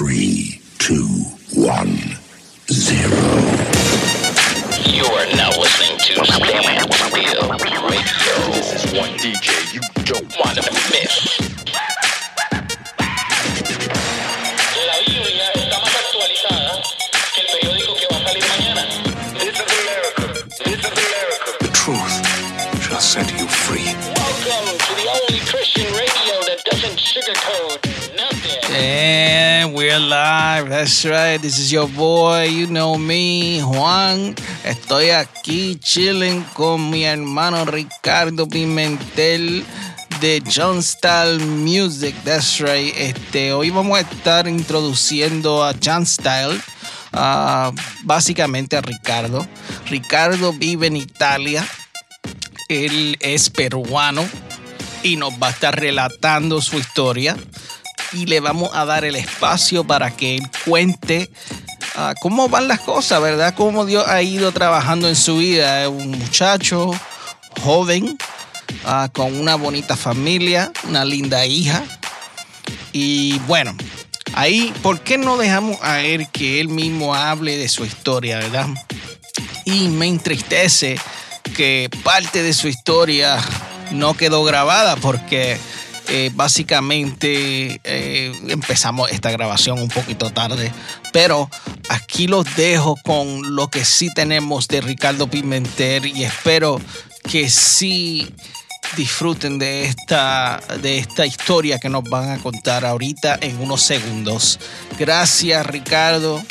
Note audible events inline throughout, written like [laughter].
Three, two, one, zero. You are now listening to Stand Still Radio. This is one DJ you don't Want to miss. That's right. This is your boy. You know me, Juan. Estoy aquí chilling con mi hermano Ricardo Pimentel de John Style Music. That's right. Este, hoy vamos a estar introduciendo a John Style. ah, básicamente a Ricardo. Ricardo vive en Italia. Él es peruano y nos va a estar relatando su historia y le vamos a dar el espacio para que él cuente ah, cómo van las cosas, ¿verdad? Cómo Dios ha ido trabajando en su vida. Es un muchacho joven, ah, con una bonita familia, una linda hija. Y bueno, ahí, ¿por qué no dejamos a él que él mismo hable de su historia, ¿verdad? Y me entristece que parte de su historia no quedó grabada porque eh, básicamente eh, empezamos esta grabación un poquito tarde, pero aquí los dejo con lo que sí tenemos de Ricardo Pimentel y espero que sí disfruten de esta, de esta historia que nos van a contar ahorita en unos segundos. Gracias Ricardo,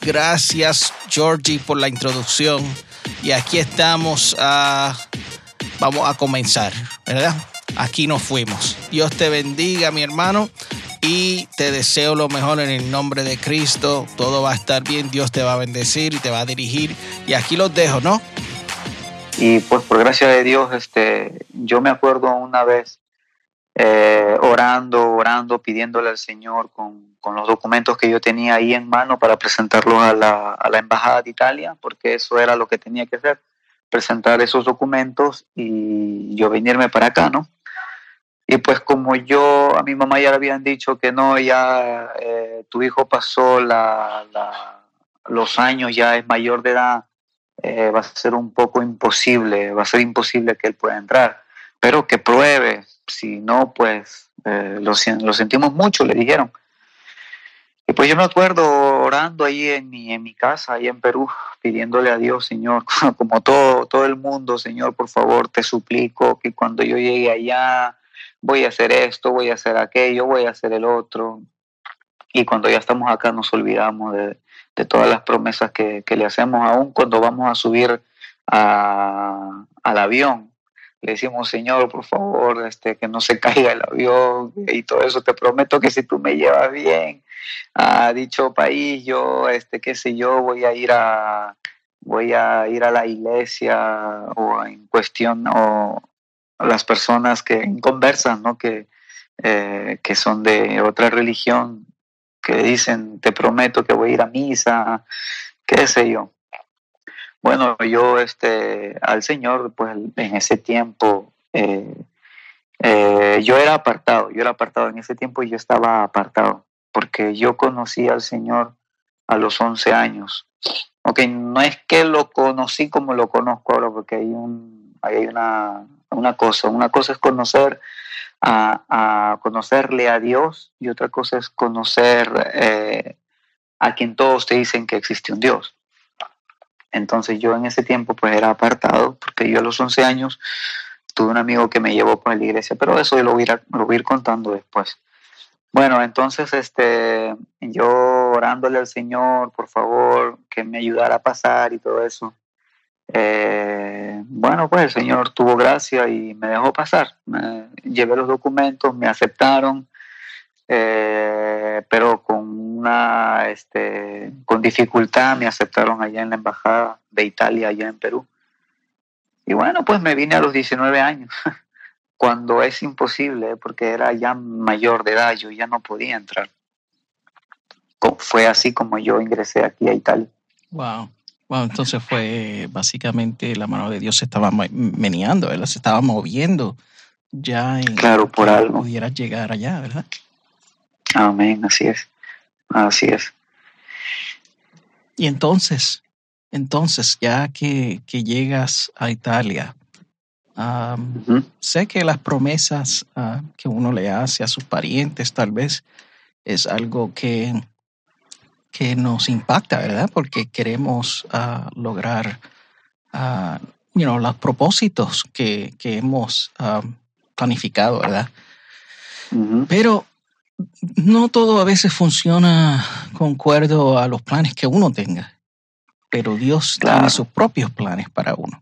gracias Georgie por la introducción y aquí estamos, ah, vamos a comenzar, ¿verdad? Aquí nos fuimos. Dios te bendiga, mi hermano, y te deseo lo mejor en el nombre de Cristo. Todo va a estar bien, Dios te va a bendecir y te va a dirigir. Y aquí los dejo, ¿no? Y pues por gracia de Dios, este, yo me acuerdo una vez eh, orando, orando, pidiéndole al Señor con, con los documentos que yo tenía ahí en mano para presentarlos a la, a la Embajada de Italia, porque eso era lo que tenía que hacer, presentar esos documentos y yo venirme para acá, ¿no? Y pues como yo, a mi mamá ya le habían dicho que no, ya eh, tu hijo pasó la, la- los años, ya es mayor de edad, eh, va a ser un poco imposible, va a ser imposible que él pueda entrar, pero que pruebe, si no, pues eh, lo, lo sentimos mucho, le dijeron. Y pues yo me acuerdo orando ahí en mi, en mi casa, ahí en Perú, pidiéndole a Dios, Señor, [laughs] como todo, todo el mundo, Señor, por favor, te suplico que cuando yo llegue allá, voy a hacer esto, voy a hacer aquello, voy a hacer el otro. Y cuando ya estamos acá nos olvidamos de, todas las promesas que, le hacemos, aún cuando vamos a subir al avión. Le decimos, Señor, por favor, este, que no se caiga el avión y todo eso. Te prometo que si tú me llevas bien a dicho país, yo, este, qué sé yo, voy a ir a, voy a ir a la iglesia o en cuestión o las personas que conversan, ¿no? Que, eh, que son de otra religión, que dicen, te prometo que voy a ir a misa, qué sé yo. Bueno, yo este, al Señor, pues en ese tiempo, eh, eh, yo era apartado, yo era apartado en ese tiempo y yo estaba apartado, porque yo conocí al Señor a los 11 años. Ok, no es que lo conocí como lo conozco ahora, porque hay, un, hay una, una cosa. Una cosa es conocer a, conocerle a Dios y otra cosa es conocer eh, a quien todos te dicen que existe un Dios. Entonces yo en ese tiempo pues era apartado porque yo a los 11 años tuve un amigo que me llevó para la iglesia, pero eso lo voy a lo voy ir contando después. Bueno, entonces este, yo orándole al Señor, por favor, que me ayudara a pasar y todo eso. Eh, bueno, pues el Señor tuvo gracia y me dejó pasar. Llevé los documentos, me aceptaron, eh, pero con una, este, con dificultad me aceptaron allá en la embajada de Italia, allá en Perú. Y bueno, pues me vine a los 19 años, [laughs] cuando es imposible, porque era ya mayor de edad, yo ya no podía entrar. Fue así como yo ingresé aquí a Italia. Wow. Wow, entonces fue básicamente la mano de Dios se estaba meneando, ¿verdad? Se estaba moviendo ya en Claro, por que algo. pudieras llegar allá, ¿verdad? Amén, así es. así es. Y entonces, entonces, ya que, que llegas a Italia, Ujú. sé que las promesas ah, que uno le hace a sus parientes tal vez es algo que, que nos impacta, ¿verdad? Porque queremos ah, lograr ah, you know, los propósitos que, que hemos ah, planificado, ¿verdad? Pero no todo a veces funciona concuerdo a los planes que uno tenga. Pero Dios Claro. tiene sus propios planes para uno.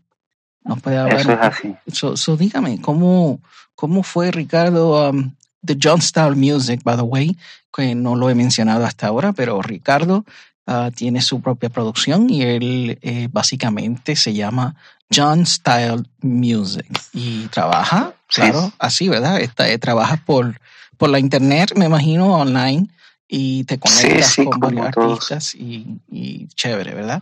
Nos puede hablar. Eso es así. So, so dígame, ¿cómo, ¿cómo fue Ricardo um, The John Style Music, by the way? Que no lo he mencionado hasta ahora, pero Ricardo ah, tiene su propia producción y él eh, básicamente se llama John Style Music y trabaja, Sí. claro, así, ¿verdad? Está, eh, trabajas por, por la internet, me imagino, online y te conectas sí, con varios todos. artistas y, y chévere, ¿verdad?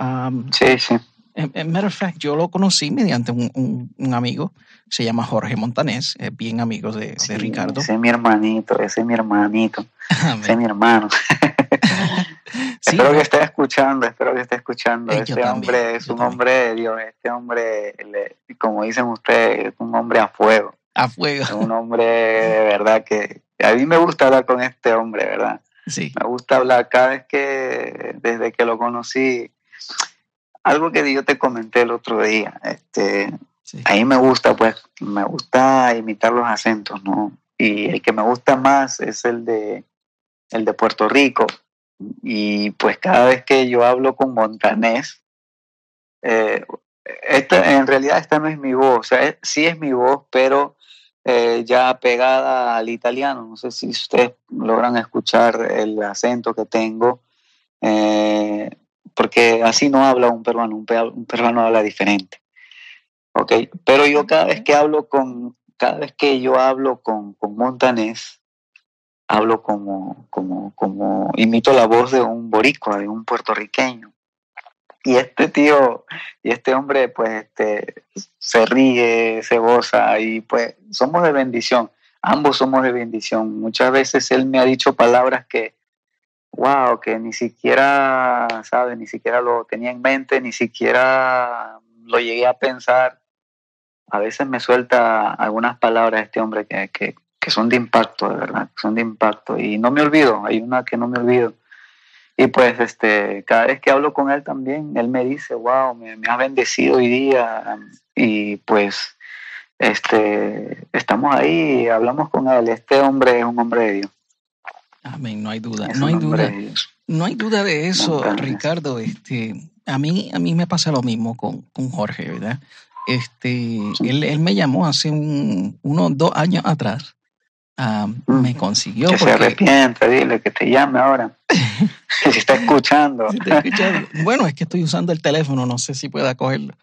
Um, Sí, sí. En, en matter of fact, yo lo conocí mediante un, un- un amigo, se llama Jorge Montanés, es bien amigo de, Ricardo. Ese es mi hermanito, ese es mi hermanito, Amén. ese es mi hermano. [laughs] Sí, espero que esté escuchando, espero que esté escuchando. Eh, Este también, hombre es un también. hombre de Dios, este hombre, le- como dicen ustedes, es un hombre a fuego, a fuego. es un hombre de verdad que a mí me gusta hablar con este hombre, ¿verdad? Sí, Me gusta hablar cada vez que, desde que lo conocí, algo que yo te comenté el otro día, este, sí. a mí me gusta, pues, me gusta imitar los acentos, ¿no? Y el que me gusta más es el de, el de Puerto Rico. Y pues cada vez que yo hablo con montanés, eh, esta, en realidad esta no es mi voz, o sea, es- sí es mi voz, pero eh, ya pegada al italiano. No sé si ustedes logran escuchar el acento que tengo, eh, porque así no habla un peruano, un, pe- un peruano habla diferente. Ok, pero yo cada vez que hablo con, cada vez que yo hablo con, con montanés, hablo como, como, como, imito la voz de un boricua, de un puertorriqueño. Y este tío, y este hombre, pues, este, se ríe, se goza, y pues, somos de bendición. Ambos somos de bendición. Muchas veces él me ha dicho palabras que, wow, que ni siquiera, ¿sabes? Ni siquiera lo tenía en mente, ni siquiera lo llegué a pensar. A veces me suelta algunas palabras este hombre que, que, que son de impacto, de verdad, son de impacto. Y no me olvido, hay una que no me olvido. Y pues este, cada vez que hablo con él también, él me dice, wow, me, me has bendecido hoy día. Y pues este, estamos ahí, hablamos con él. Este hombre es un hombre de Dios. Amén, no hay duda. No hay duda. No hay duda de eso. Ricardo. Este, a mí, a mí me pasa lo mismo con, con Jorge, ¿verdad? Este, él, él me llamó hace un, unos dos años atrás. ah, Mm. me consiguió Que se arrepienta, dile que te llame ahora. [laughs] si está escuchando. He escuchado. Bueno, es que estoy usando el teléfono, no sé si pueda cogerlo.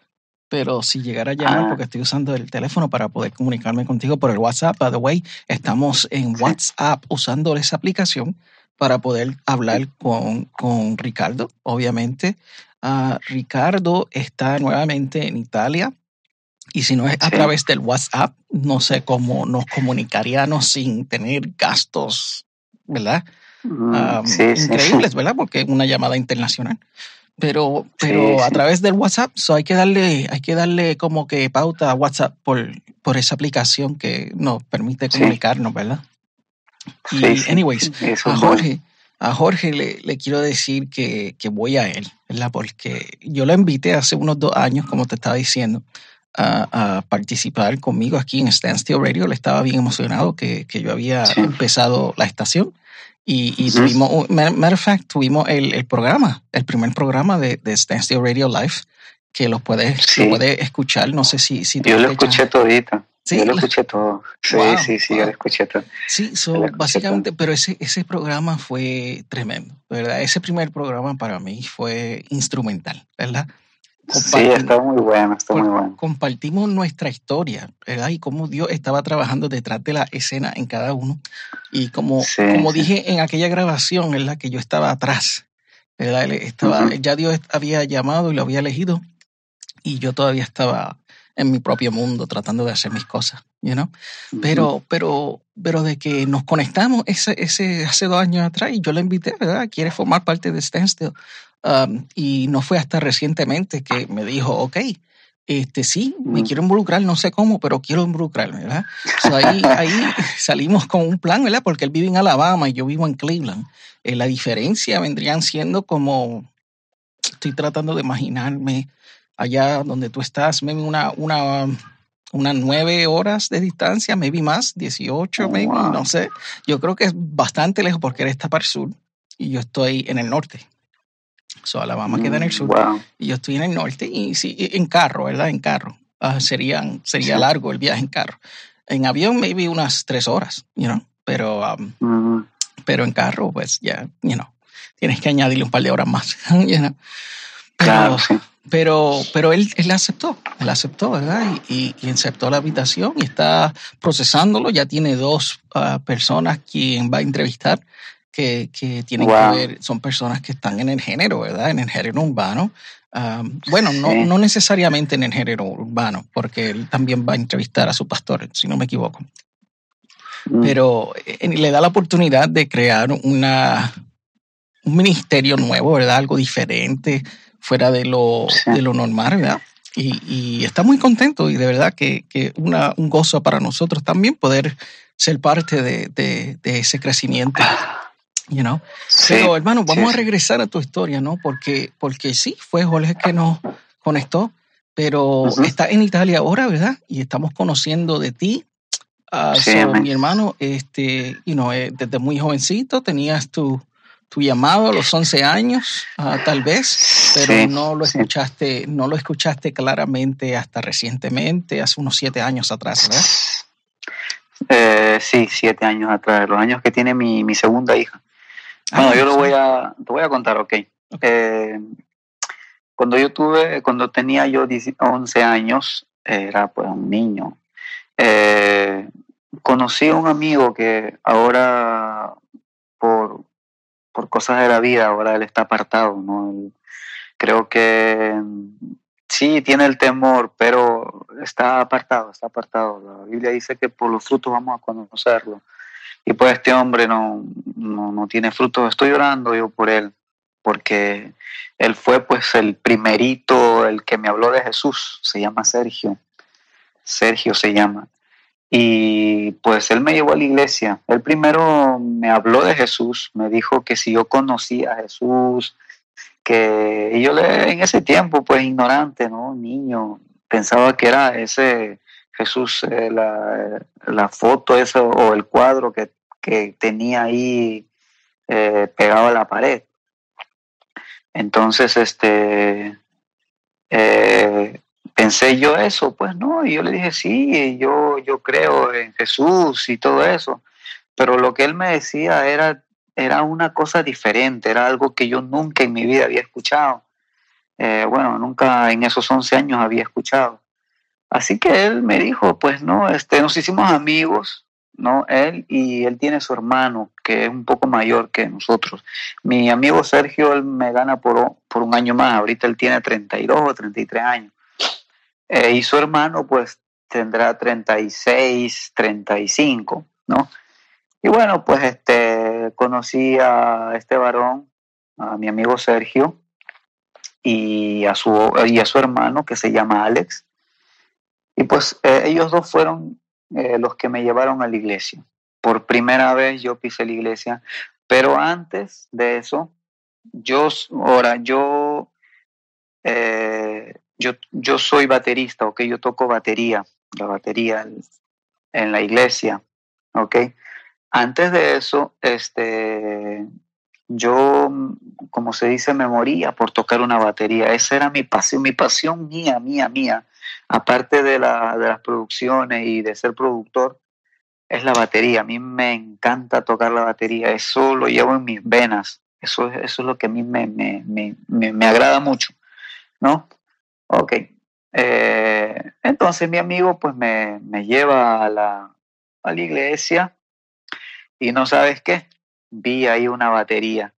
Pero si llegara a llamar, Ah. porque estoy usando el teléfono para poder comunicarme contigo por el WhatsApp, by the way, estamos en Sí. WhatsApp usando esa aplicación para poder hablar con, con Ricardo, obviamente. Ah, Ricardo está nuevamente en Italia y si no es a Sí. través del WhatsApp, no sé cómo nos comunicaríamos sin tener gastos, ¿verdad? Mm, ah, sí, sí, increíbles, [laughs] ¿verdad? Porque es una llamada internacional. Pero, Sí, pero a través del WhatsApp, so hay que darle, hay que darle como que pauta a WhatsApp por, por esa aplicación que nos permite comunicarnos, ¿verdad? Y, anyways, a. Jorge, a Jorge le, le quiero decir que, que voy a él, ¿verdad? Porque yo lo invité hace unos dos años, como te estaba diciendo, a, a participar conmigo aquí en Standstill Radio. Le estaba bien emocionado que, que yo había Sí. empezado la estación. Y, y tuvimos, matter of fact, tuvimos el, el programa, el primer programa de, de Standstill Radio Live, que lo puedes, Sí. lo puedes escuchar. No sé si, si Yo lo escuché todito. Sí, yo lo escuché todo. Sí, Wow, sí, sí, wow. yo lo escuché todo. Sí, so, escuché básicamente, pero ese, ese programa fue tremendo, ¿verdad? Ese primer programa para mí fue instrumental, ¿verdad? Sí, está muy bueno, está muy bueno. compartimos nuestra historia, ¿verdad? Y cómo Dios estaba trabajando detrás de la escena en cada uno. Y como, Sí, como sí. dije en aquella grabación la que yo estaba atrás, ¿verdad? Él estaba, Ujú. Ya Dios había llamado y lo había elegido y yo todavía estaba en mi propio mundo tratando de hacer mis cosas, you know? Pero, pero, pero de que nos conectamos ese, ese hace dos años atrás y yo le invité, ¿verdad? Quiere formar parte de Standstill. Um, y no fue hasta recientemente que me dijo, ok, este, sí, me quiero involucrar, no sé cómo, pero quiero involucrarme, ¿verdad? So ahí, [laughs] ahí [laughs] salimos con un plan, ¿verdad? Porque él vive en Alabama y yo vivo en Cleveland. Eh, la diferencia vendrían siendo como, estoy tratando de imaginarme allá donde tú estás, maybe una, una, unas nueve horas de distancia, maybe más, 18, maybe, no sé. Yo creo que es bastante lejos porque él está para el sur y yo estoy en el norte. So, Alabama queda en el sur Wow. y yo estoy en el norte y sí, en carro, ¿verdad? En carro. Serían, sería Sí. largo el viaje en carro. En avión, maybe unas tres horas, you know? pero, um, Mm, pero en carro, pues ya, you know, tienes que añadirle un par de horas más, [laughs] you know? Pero, claro, sí. pero, pero él, él aceptó, él aceptó, ¿verdad? Y, y, y aceptó la invitación y está procesándolo. Ya tiene dos ah, personas quien va a entrevistar que, que tienen Wow. que ver, son personas que están en el género, ¿verdad? En el género urbano. Ah, bueno, no, Sí. no necesariamente en el género urbano, porque él también va a entrevistar a su pastor, si no me equivoco Mm, pero eh, le da la oportunidad de crear una, un ministerio nuevo, ¿verdad? Algo diferente, fuera de lo, Sí. de lo normal, ¿verdad? Y, y está muy contento y de verdad que, que una, un gozo para nosotros también poder ser parte de, de, de ese crecimiento, [sighs] [laughs] you know? sí, Pero hermano, vamos sí, a regresar a tu historia, ¿no? Porque, porque sí, fue Jorge que nos conectó, pero Ujú. está en Italia ahora, ¿verdad? Y estamos conociendo de ti. Ah, Sí, so, mi hermano, este, you know, eh, desde muy jovencito tenías tu, tu llamado a los 11 años, ah, tal vez, pero Sí, no lo sí. escuchaste, no lo escuchaste claramente hasta recientemente, hace unos siete años atrás, ¿verdad? Eh, sí, siete años atrás, los años que tiene mi, mi segunda hija. Bueno, Ah, yo lo voy a, te voy a contar, ok. Eh, cuando yo tuve, cuando tenía yo 10 11 años, era pues un niño, eh, conocí a un amigo que ahora, por, por cosas de la vida, ahora él está apartado, ¿no? Él- creo que sí tiene el temor, pero está apartado, está apartado. La Biblia dice que por los frutos vamos a conocerlo. Y pues este hombre no, no, no tiene frutos. Estoy orando yo por él, porque él fue pues el primerito, el que me habló de Jesús. Se llama Sergio. Sergio se llama. Y pues él me llevó a la iglesia. Él primero me habló de Jesús, me dijo que si yo conocía a Jesús, que y yo le, en ese tiempo, pues ignorante, ¿no? Niño, pensaba que era ese Jesús, eh, la, la foto esa o el cuadro que, que tenía ahí eh, pegado a la pared. Entonces, este, eh, pensé yo eso, pues no, y yo le dije, sí, yo, yo creo en Jesús y todo eso, pero lo que él me decía era, era una cosa diferente, era algo que yo nunca en mi vida había escuchado. Bueno, nunca en esos 11 años había escuchado. Así que él me dijo, pues no, este, nos hicimos amigos, ¿no? Él y él tiene su hermano, que es un poco mayor que nosotros. Mi amigo Sergio, él me gana por, por un año más, ahorita él tiene 32 o 33 años. Eh, y su hermano, pues, tendrá 36, 35, ¿no? Y bueno, pues, este, conocí a este varón, a mi amigo Sergio, y a su, y a su hermano, que se llama Alex. Y pues eh, ellos dos fueron eh, los que me llevaron a la iglesia. Por primera vez yo pisé la iglesia, pero antes de eso, yo, ahora, yo, eh, yo, yo soy baterista, ¿ok? Yo toco batería, la batería en la iglesia, ¿ok? Antes de eso, este, yo, como se dice, me moría por tocar una batería. Esa era mi pasión, mi pasión mía, mía, mía. Aparte de, la, de las producciones y de ser productor, es la batería. A mí me encanta tocar la batería. Eso lo llevo en mis venas. Eso, es- eso es lo que a mí me, me, me, me, agrada mucho, ¿no? Ok. Eh, entonces mi amigo pues me, me lleva a la, a la iglesia y no sabes qué, vi ahí una batería.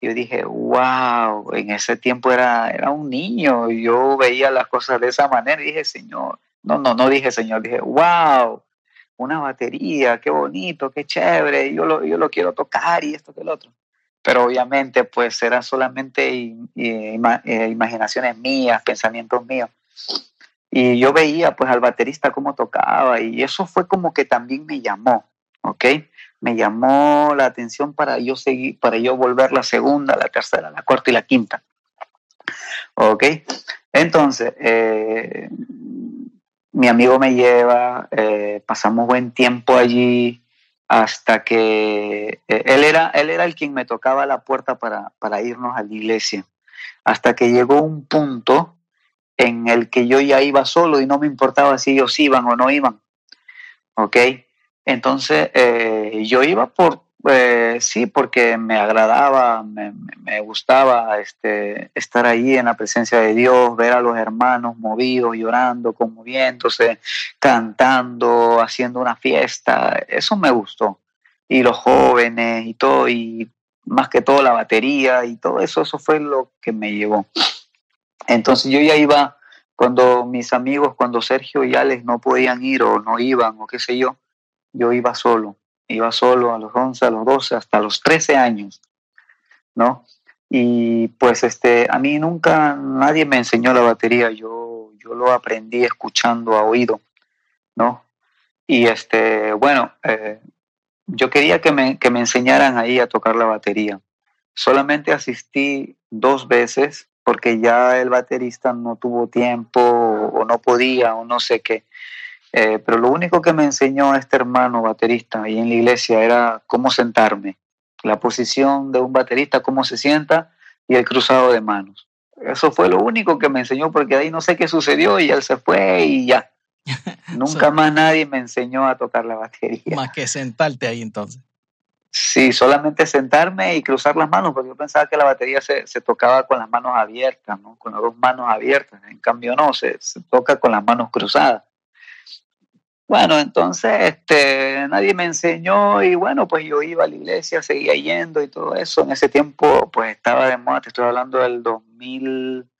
Yo dije, wow, en ese tiempo era, era un niño, yo veía las cosas de esa manera dije, Señor, No, no, no dije Señor, dije, wow, una batería, qué bonito, qué chévere, yo lo, yo lo quiero tocar y esto que el otro. Pero obviamente pues eran solamente i- ima- eh, imaginaciones mías, pensamientos míos. Y yo veía pues al baterista cómo tocaba y eso fue como que también me llamó, ¿ok? Me llamó la atención para yo seguir, para yo volver la segunda, la tercera, la cuarta y la quinta. ¿Ok? Entonces, eh, mi amigo me lleva, eh, pasamos buen tiempo allí hasta que eh, él, era, él era el quien me tocaba la puerta para, para irnos a la iglesia. Hasta que llegó un punto en el que yo ya iba solo y no me importaba si ellos iban o no iban. ¿Ok? Entonces, eh, yo iba por, eh, sí, porque me agradaba, me, me- gustaba este, estar allí en la presencia de Dios, ver a los hermanos movidos, llorando, conmoviéndose, cantando, haciendo una fiesta. Eso me gustó. Y los jóvenes y todo, y más que todo la batería y todo eso, eso fue lo que me llevó. Entonces yo ya iba, cuando mis amigos, cuando Sergio y Alex no podían ir o no iban o qué sé yo, yo iba solo, iba solo a los 11, a los 12, hasta los 13 años, ¿no? Y pues este, a mí nunca nadie me enseñó la batería, yo, yo lo aprendí escuchando a oído, ¿no? Y este, bueno, eh, yo quería que me, que me enseñaran ahí a tocar la batería. Solamente asistí dos veces porque ya el baterista no tuvo tiempo o no podía o no sé qué. Eh, pero lo único que me enseñó este hermano baterista ahí en la iglesia era cómo sentarme, la posición de un baterista, cómo se sienta y el cruzado de manos. Eso fue lo único que me enseñó porque de ahí no sé qué sucedió y él se fue y ya. [laughs] Nunca So- más nadie me enseñó a tocar la batería. Más que sentarte ahí entonces. Sí, solamente sentarme y cruzar las manos, porque yo pensaba que la batería se, se tocaba con las manos abiertas, ¿no? Con las dos manos abiertas. En cambio, no, se, se toca con las manos cruzadas. Bueno, entonces este, nadie me enseñó y bueno, pues yo iba a la iglesia, seguía yendo y todo eso. En ese tiempo, pues estaba de moda, te estoy hablando del 2000,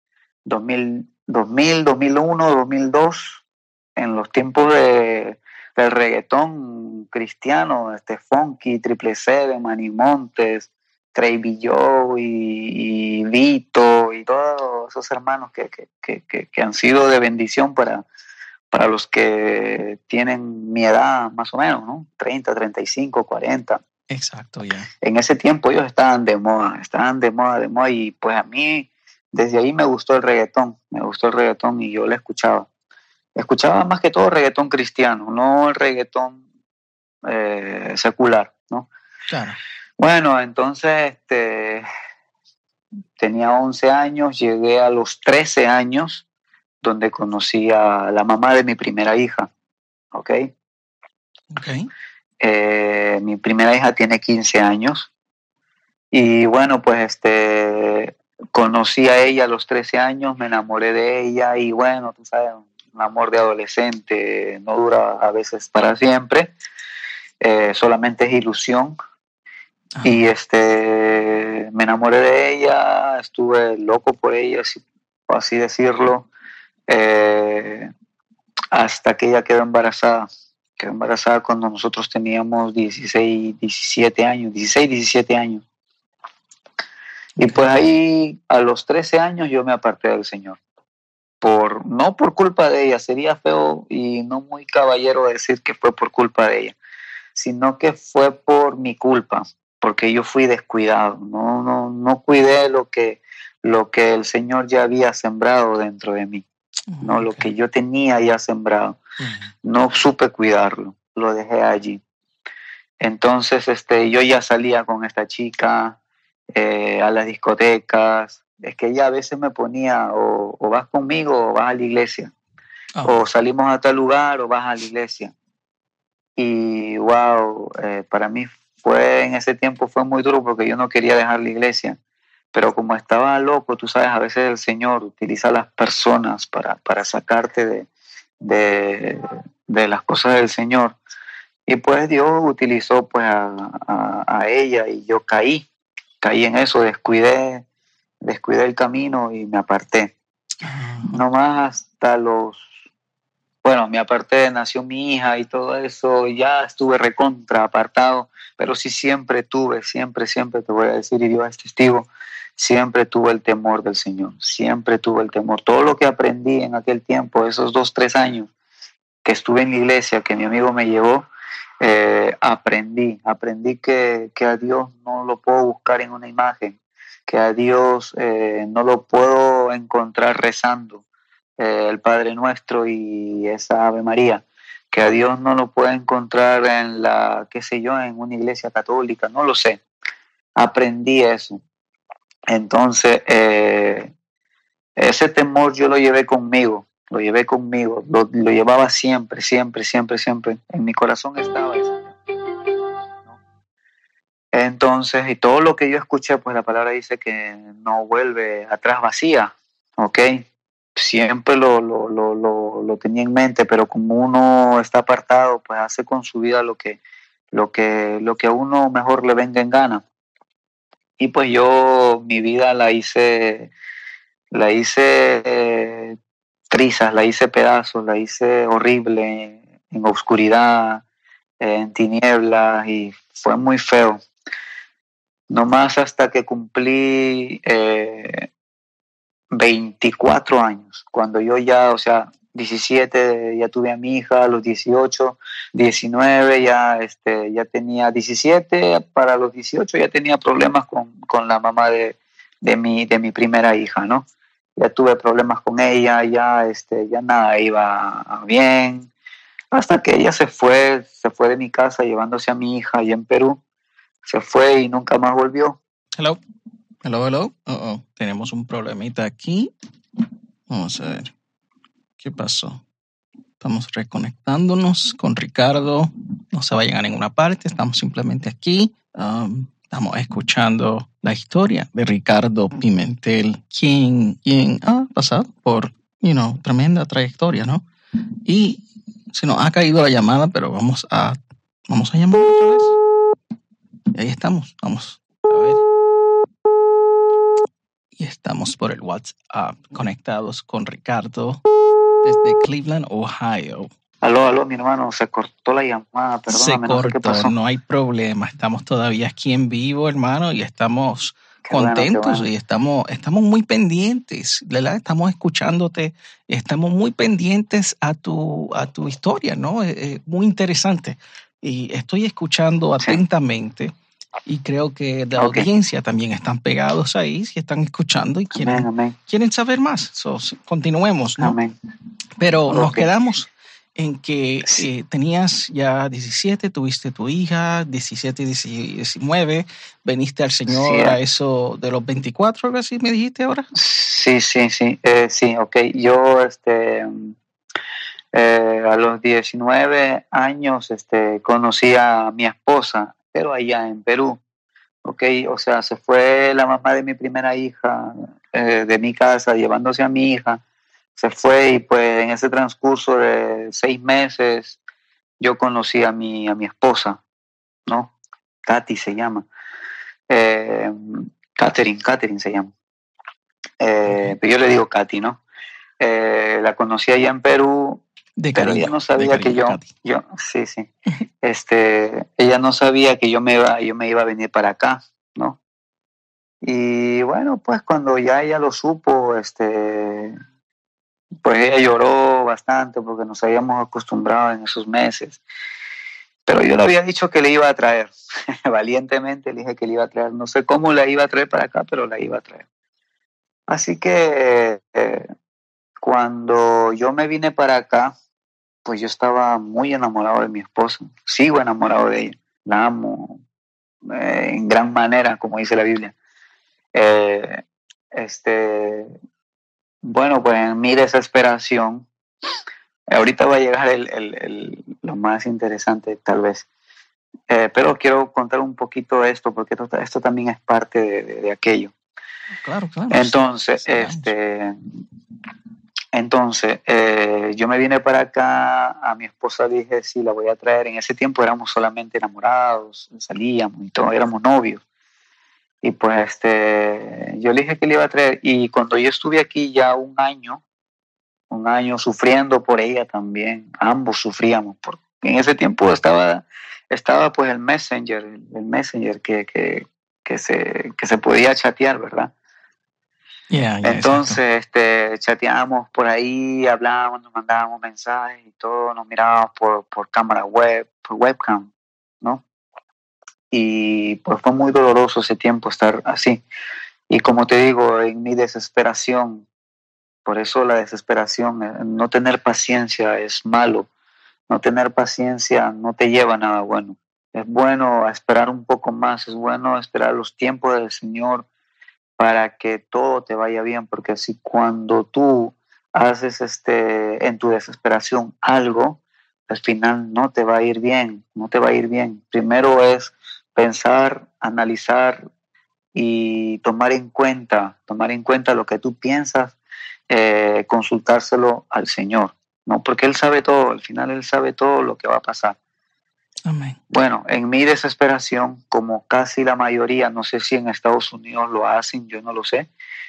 2000, 2000 2001, 2002, en los tiempos de, del reggaetón cristiano, este Funky, Triple C, Manny Montes, Crazy Joe y, y Vito y todos esos hermanos que, que, que, que han sido de bendición para, para los que tienen mi edad más o menos, ¿no? 30, 35, 40 Exacto, ya. en ese tiempo ellos estaban de moda, estaban de moda, de moda, y pues a mí desde ahí me gustó el reggaetón, me gustó el reggaetón y yo lo escuchaba. Escuchaba más que todo reggaetón cristiano, no el reggaetón eh, secular, ¿no? Claro. Bueno, entonces este, tenía 11 años, llegué a los 13 años, donde conocí a la mamá de mi primera hija, ¿ok? Ok. Eh, mi primera hija tiene 15 años. Y bueno, pues este, conocí a ella a los 13 años, me enamoré de ella y bueno, tú sabes, un amor de adolescente no dura a veces para siempre, eh, solamente es ilusión. Ajá. Y este, me enamoré de ella, estuve loco por ella, por así decirlo, eh, hasta que ella quedó embarazada. Quedó embarazada cuando nosotros teníamos 16, 17 años, 16, 17 años. Y pues ahí a los 13 años yo me aparté del Señor. Por, no por culpa de ella, sería feo y no muy caballero decir que fue por culpa de ella, sino que fue por mi culpa, porque yo fui descuidado, no, no, no cuidé lo que, lo que el Señor ya había sembrado dentro de mí, no lo que yo tenía ya sembrado no supe cuidarlo, lo dejé allí. Entonces, este, yo ya salía con esta chica eh, a las discotecas. Es que ella a veces me ponía o, o vas conmigo o vas a la iglesia, Ah, o salimos a tal lugar o vas a la iglesia. Y wow, eh, para mí fue en ese tiempo fue muy duro porque yo no quería dejar la iglesia. Pero como estaba loco, tú sabes, a veces el Señor utiliza a las personas para, para sacarte de, de, de las cosas del Señor. Y pues Dios utilizó pues a, a- a ella y yo caí, caí en eso, descuidé, descuidé el camino y me aparté. ah, No más hasta los bueno, me aparté, nació mi hija y todo eso, ya estuve recontra apartado, pero sí siempre tuve, siempre, siempre te voy a decir, y Dios es testigo, siempre tuve el temor del Señor, siempre tuve el temor. Todo lo que aprendí en aquel tiempo, esos dos, tres años que estuve en la iglesia, que mi amigo me llevó, eh, aprendí, aprendí que, que, a Dios no lo puedo buscar en una imagen, que a Dios eh, no lo puedo encontrar rezando eh, el Padre Nuestro y esa Ave María, que a Dios no lo puedo encontrar en la, qué sé yo, en una iglesia católica, no lo sé. Aprendí eso. Entonces, ese temor yo lo llevé conmigo, lo llevé conmigo, lo, lo, llevaba siempre, siempre, siempre, siempre. En mi corazón estaba eso. Entonces, y todo lo que yo escuché, pues la palabra dice que no vuelve atrás vacía, ¿ok? Siempre lo, lo, lo, lo, tenía en mente, pero como uno está apartado, pues hace con su vida lo que, lo que, lo que a uno mejor le venga en gana. Y pues yo mi vida la hice, la hice eh, trizas, la hice pedazos, la hice horrible, en oscuridad, en tinieblas y fue muy feo. No más hasta que cumplí eh, 24 años, cuando yo ya, o sea, 17 ya tuve a mi hija, a los 18, 19 ya, este, ya tenía 17, para los 18 ya tenía problemas con, con la mamá de, de, mi, de mi primera hija, ¿no? ya tuve problemas con ella, ya, este, ya nada iba bien, hasta que ella se fue, se fue de mi casa llevándose a mi hija allá en Perú, se fue y nunca más volvió. Hello, hello, hello, uh -oh. tenemos un problemita aquí, vamos a ver, ¿qué pasó? Estamos reconectándonos con Ricardo, no se vayan a ninguna parte, estamos simplemente aquí. Um, Estamos escuchando la historia de Ricardo Pimentel, quien, quien ha pasado por, you know, tremenda trayectoria, ¿no? Y se nos ha caído la llamada, pero vamos a, vamos a llamar otra vez. Y ahí estamos, vamos a ver. Y estamos por el WhatsApp conectados con Ricardo desde Cleveland, Ohio. Aló, aló, mi hermano, se cortó la llamada, perdóname. Se cortó, no, sé qué pasó. no hay problema, estamos todavía aquí en vivo, hermano, y estamos qué contentos bueno, bueno. y estamos, estamos muy pendientes, ¿verdad? Estamos escuchándote, estamos muy pendientes a tu, a tu historia, ¿no? Es, es muy interesante. Y estoy escuchando sí. atentamente y creo que de la okay. audiencia también están pegados ahí, si están escuchando y quieren, amén, amén. quieren saber más. So, continuemos, ¿no? Amén. Pero okay. nos quedamos en que eh, tenías ya 17, tuviste tu hija, 17, 19, veniste al Señor sí. a eso de los 24, algo así me dijiste ahora. Sí, sí, sí, eh, sí, ok. Yo, este, eh, a los 19 años, este, conocí a mi esposa, pero allá en Perú, ok. O sea, se fue la mamá de mi primera hija eh, de mi casa llevándose a mi hija se fue y pues en ese transcurso de seis meses yo conocí a mi, a mi esposa, ¿no? Katy se llama. Eh, Catherine, Catherine se llama. Eh, pero yo le digo Katy, ¿no? Eh, la conocí allá en Perú, de pero ella no sabía que yo, yo, sí, sí, este, ella no sabía que yo me iba, yo me iba a venir para acá, ¿no? Y bueno, pues cuando ya ella lo supo, este, pues ella lloró bastante porque nos habíamos acostumbrado en esos meses. Pero yo le había dicho que le iba a traer, [laughs] valientemente le dije que le iba a traer. No sé cómo la iba a traer para acá, pero la iba a traer. Así que eh, cuando yo me vine para acá, pues yo estaba muy enamorado de mi esposa. Sigo enamorado de ella. La amo eh, en gran manera, como dice la Biblia. Eh, este, bueno, pues en mi desesperación, ahorita va a llegar el, el, el, lo más interesante tal vez, eh, pero quiero contar un poquito de esto porque esto, esto también es parte de, de, de aquello. Claro, claro. Entonces, sí, este, entonces eh, yo me vine para acá, a mi esposa dije, sí, la voy a traer. En ese tiempo éramos solamente enamorados, salíamos y todo, éramos novios. Y pues este, yo le dije que le iba a traer. Y cuando yo estuve aquí ya un año, un año sufriendo por ella también. Ambos sufríamos. Porque en ese tiempo estaba, estaba pues el Messenger, el Messenger que, que, que, se, que se podía chatear, ¿verdad? Entonces, este, chateábamos por ahí, hablábamos, nos mandábamos mensajes y todo, nos mirábamos por, por cámara web, por webcam, ¿no? Y pues fue muy doloroso ese tiempo estar así. Y como te digo, en mi desesperación, por eso la desesperación, eh, no tener paciencia es malo, no tener paciencia no te lleva a nada bueno. Es bueno esperar un poco más, es bueno esperar los tiempos del Señor para que todo te vaya bien, porque si cuando tú haces este en tu desesperación algo, al final no te va a ir bien, no te va a ir bien. Primero es pensar, analizar y tomar en cuenta, tomar en cuenta lo que tú piensas, eh, consultárselo al Señor, ¿no? Porque Él sabe todo, al final Él sabe todo lo que va a pasar. Amén. Bueno, en mi desesperación, como casi la mayoría, no sé si en Estados Unidos lo hacen, yo no lo sé,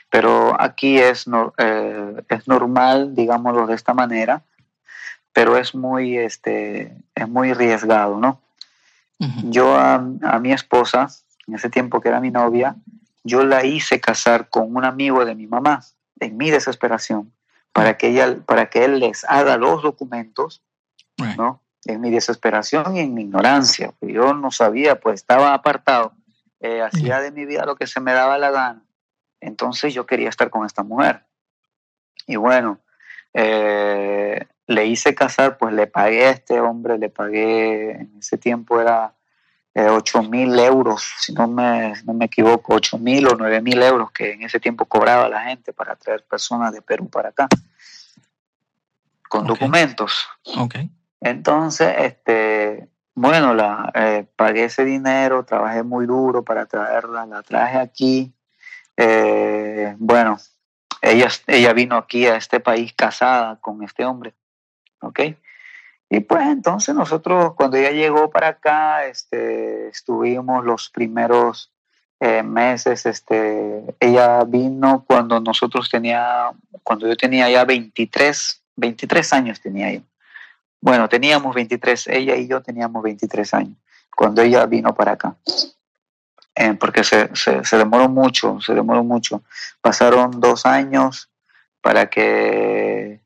pero aquí es, eh, es normal, digámoslo de esta manera, pero es muy, este, es muy arriesgado, ¿no? Yo a, a mi esposa, en ese tiempo que era mi novia, yo la hice casar con un amigo de mi mamá, en mi desesperación, para que, ella, para que él les haga los documentos Right. ¿no? En mi desesperación y en mi ignorancia, yo no sabía, pues estaba apartado, eh, hacía de mi vida lo que se me daba la gana. Entonces yo quería estar con esta mujer. Y bueno, eh, le hice casar, pues le pagué a este hombre, le pagué, en ese tiempo era eh, 8 mil euros, si no me, no me equivoco, 8 mil o 9 mil euros que en ese tiempo cobraba la gente para traer personas de Perú para acá, con Ok. documentos. Ok. Entonces, este, bueno, la, eh, pagué ese dinero, trabajé muy duro para traerla, la traje aquí. Eh, bueno, ella, ella vino aquí a este país casada con este hombre, ¿ok? Y pues entonces nosotros, cuando ella llegó para acá, este, estuvimos los primeros eh, meses, este, ella vino cuando nosotros tenía, cuando yo tenía ya 23, 23 años tenía yo. Bueno, teníamos 23, ella y yo teníamos 23 años cuando ella vino para acá. Eh, porque se, se, se demoró mucho, se demoró mucho. Pasaron dos años para que...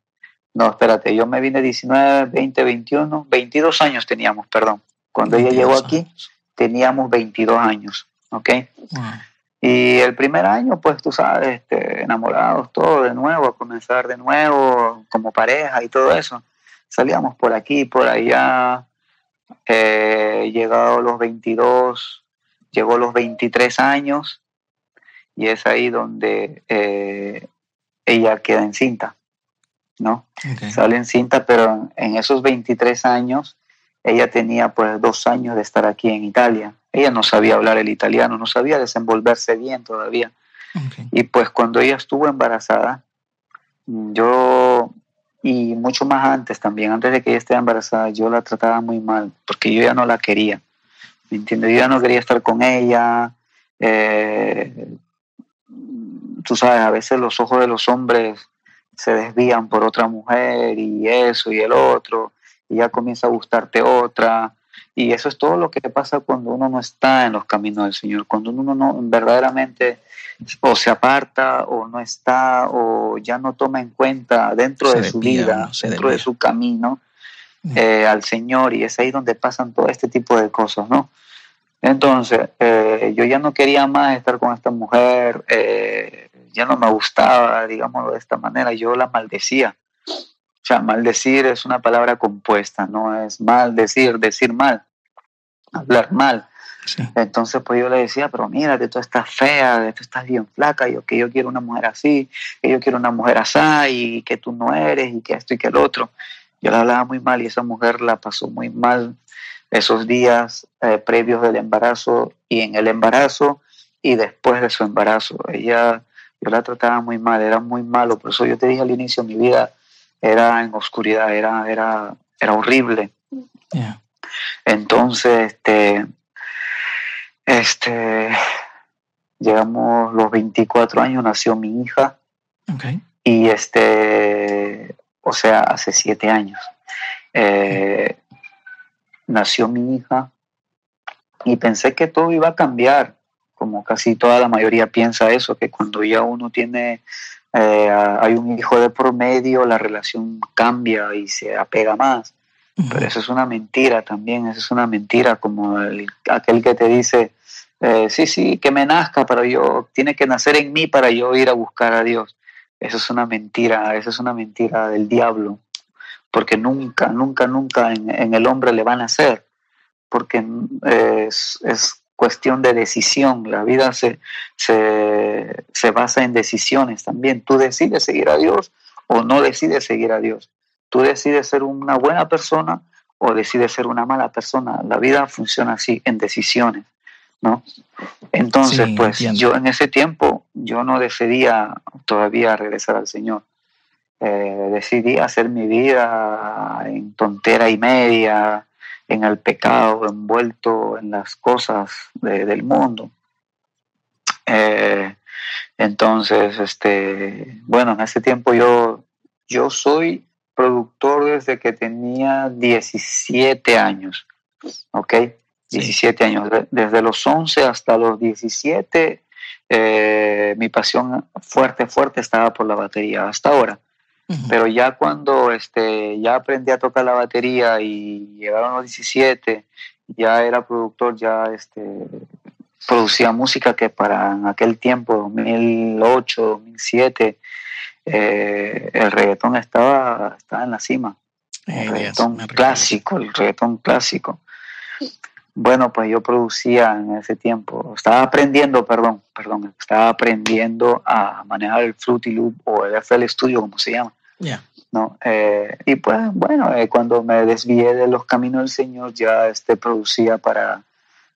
No, espérate, yo me vine 19, 20, 21, 22 años teníamos, perdón. Cuando ella llegó 22 aquí, teníamos 22 años, ¿ok? Y el primer año, pues tú sabes, este, enamorados, todo de nuevo, a comenzar de nuevo como pareja y todo eso. Salíamos por aquí, por allá, eh, llegado los 22, llegó los 23 años y es ahí donde eh, ella queda encinta, ¿no? Sale encinta, pero en esos 23 años ella tenía pues dos años de estar aquí en Italia. Ella no sabía hablar el italiano, no sabía desenvolverse bien todavía. Y pues cuando ella estuvo embarazada, yo, y mucho más antes también, antes de que ella esté embarazada, yo la trataba muy mal, porque yo ya no la quería. ¿Me entiendes? Yo ya no quería estar con ella. eh, tú sabes, a veces los ojos de los hombres se desvían por otra mujer y eso y el otro, y ya comienza a gustarte otra. Y eso es todo lo que pasa cuando uno no está en los caminos del Señor, cuando uno no verdaderamente o se aparta o no está o ya no toma en cuenta dentro Se de su vida, dentro de su camino Mm. eh, al Señor y es ahí donde pasan todo este tipo de cosas, ¿no? Entonces, eh, yo ya no quería más estar con esta mujer, eh, ya no me gustaba, digámoslo de esta manera, yo la maldecía. O sea, maldecir es una palabra compuesta, no es maldecir, decir mal, hablar mal. Sí. Entonces, pues yo le decía, pero mírate, tú estás fea, tú estás bien flaca, yo que yo quiero una mujer así, que yo quiero una mujer así, y que tú no eres, y que esto y que el otro. Yo la hablaba muy mal y esa mujer la pasó muy mal esos días eh, previos del embarazo y en el embarazo y después de su embarazo. Ella, yo la trataba muy mal, era muy malo, por eso yo te dije al inicio, mi vida era en oscuridad, era, era, era horrible. Yeah. Entonces, este, este, llegamos los 24 años, nació mi hija y este, o sea, hace siete años. Eh, nació mi hija y pensé que todo iba a cambiar, como casi toda la mayoría piensa eso, que cuando ya uno tiene, eh, hay un hijo de por medio, la relación cambia y se apega más. Pero eso es una mentira también, eso es una mentira, como el- aquel que te dice, eh, sí, sí, que me nazca, pero yo, tiene que nacer en mí para yo ir a buscar a Dios. Eso es una mentira, eso es una mentira del diablo, porque nunca, nunca, nunca en, en el hombre le van a nacer, porque eh, es, es cuestión de decisión, la vida se, se, se basa en decisiones también. Tú decides seguir a Dios o no decides seguir a Dios. Tú decides ser una buena persona o decides ser una mala persona. La vida funciona así, en decisiones, ¿no? Entonces, Sí, pues entiendo. yo en ese tiempo, yo no decidía todavía regresar al Señor. Eh, decidí hacer mi vida en tontera y media, en el pecado, envuelto en las cosas de- del mundo. Eh, entonces, este, bueno, en ese tiempo yo, yo soy productor desde que tenía 17 años, ¿ok? Sí. 17 años, De- desde los 11 hasta los 17, eh, mi pasión fuerte, fuerte estaba por la batería hasta ahora. Pero ya cuando este, ya aprendí a tocar la batería y llegaron los 17, ya era productor, ya este, producía música que para en aquel tiempo, 2008, 2007, eh, el reggaetón estaba, estaba en la cima. El reggaetón clásico, el reggaetón clásico. Bueno, pues yo producía en ese tiempo, estaba aprendiendo, perdón, perdón, estaba aprendiendo a manejar el Fruity Loop o el FL Studio, como se llama. Ya. ¿no? Eh, y pues bueno, eh, cuando me desvié de los caminos del Señor ya este, producía para,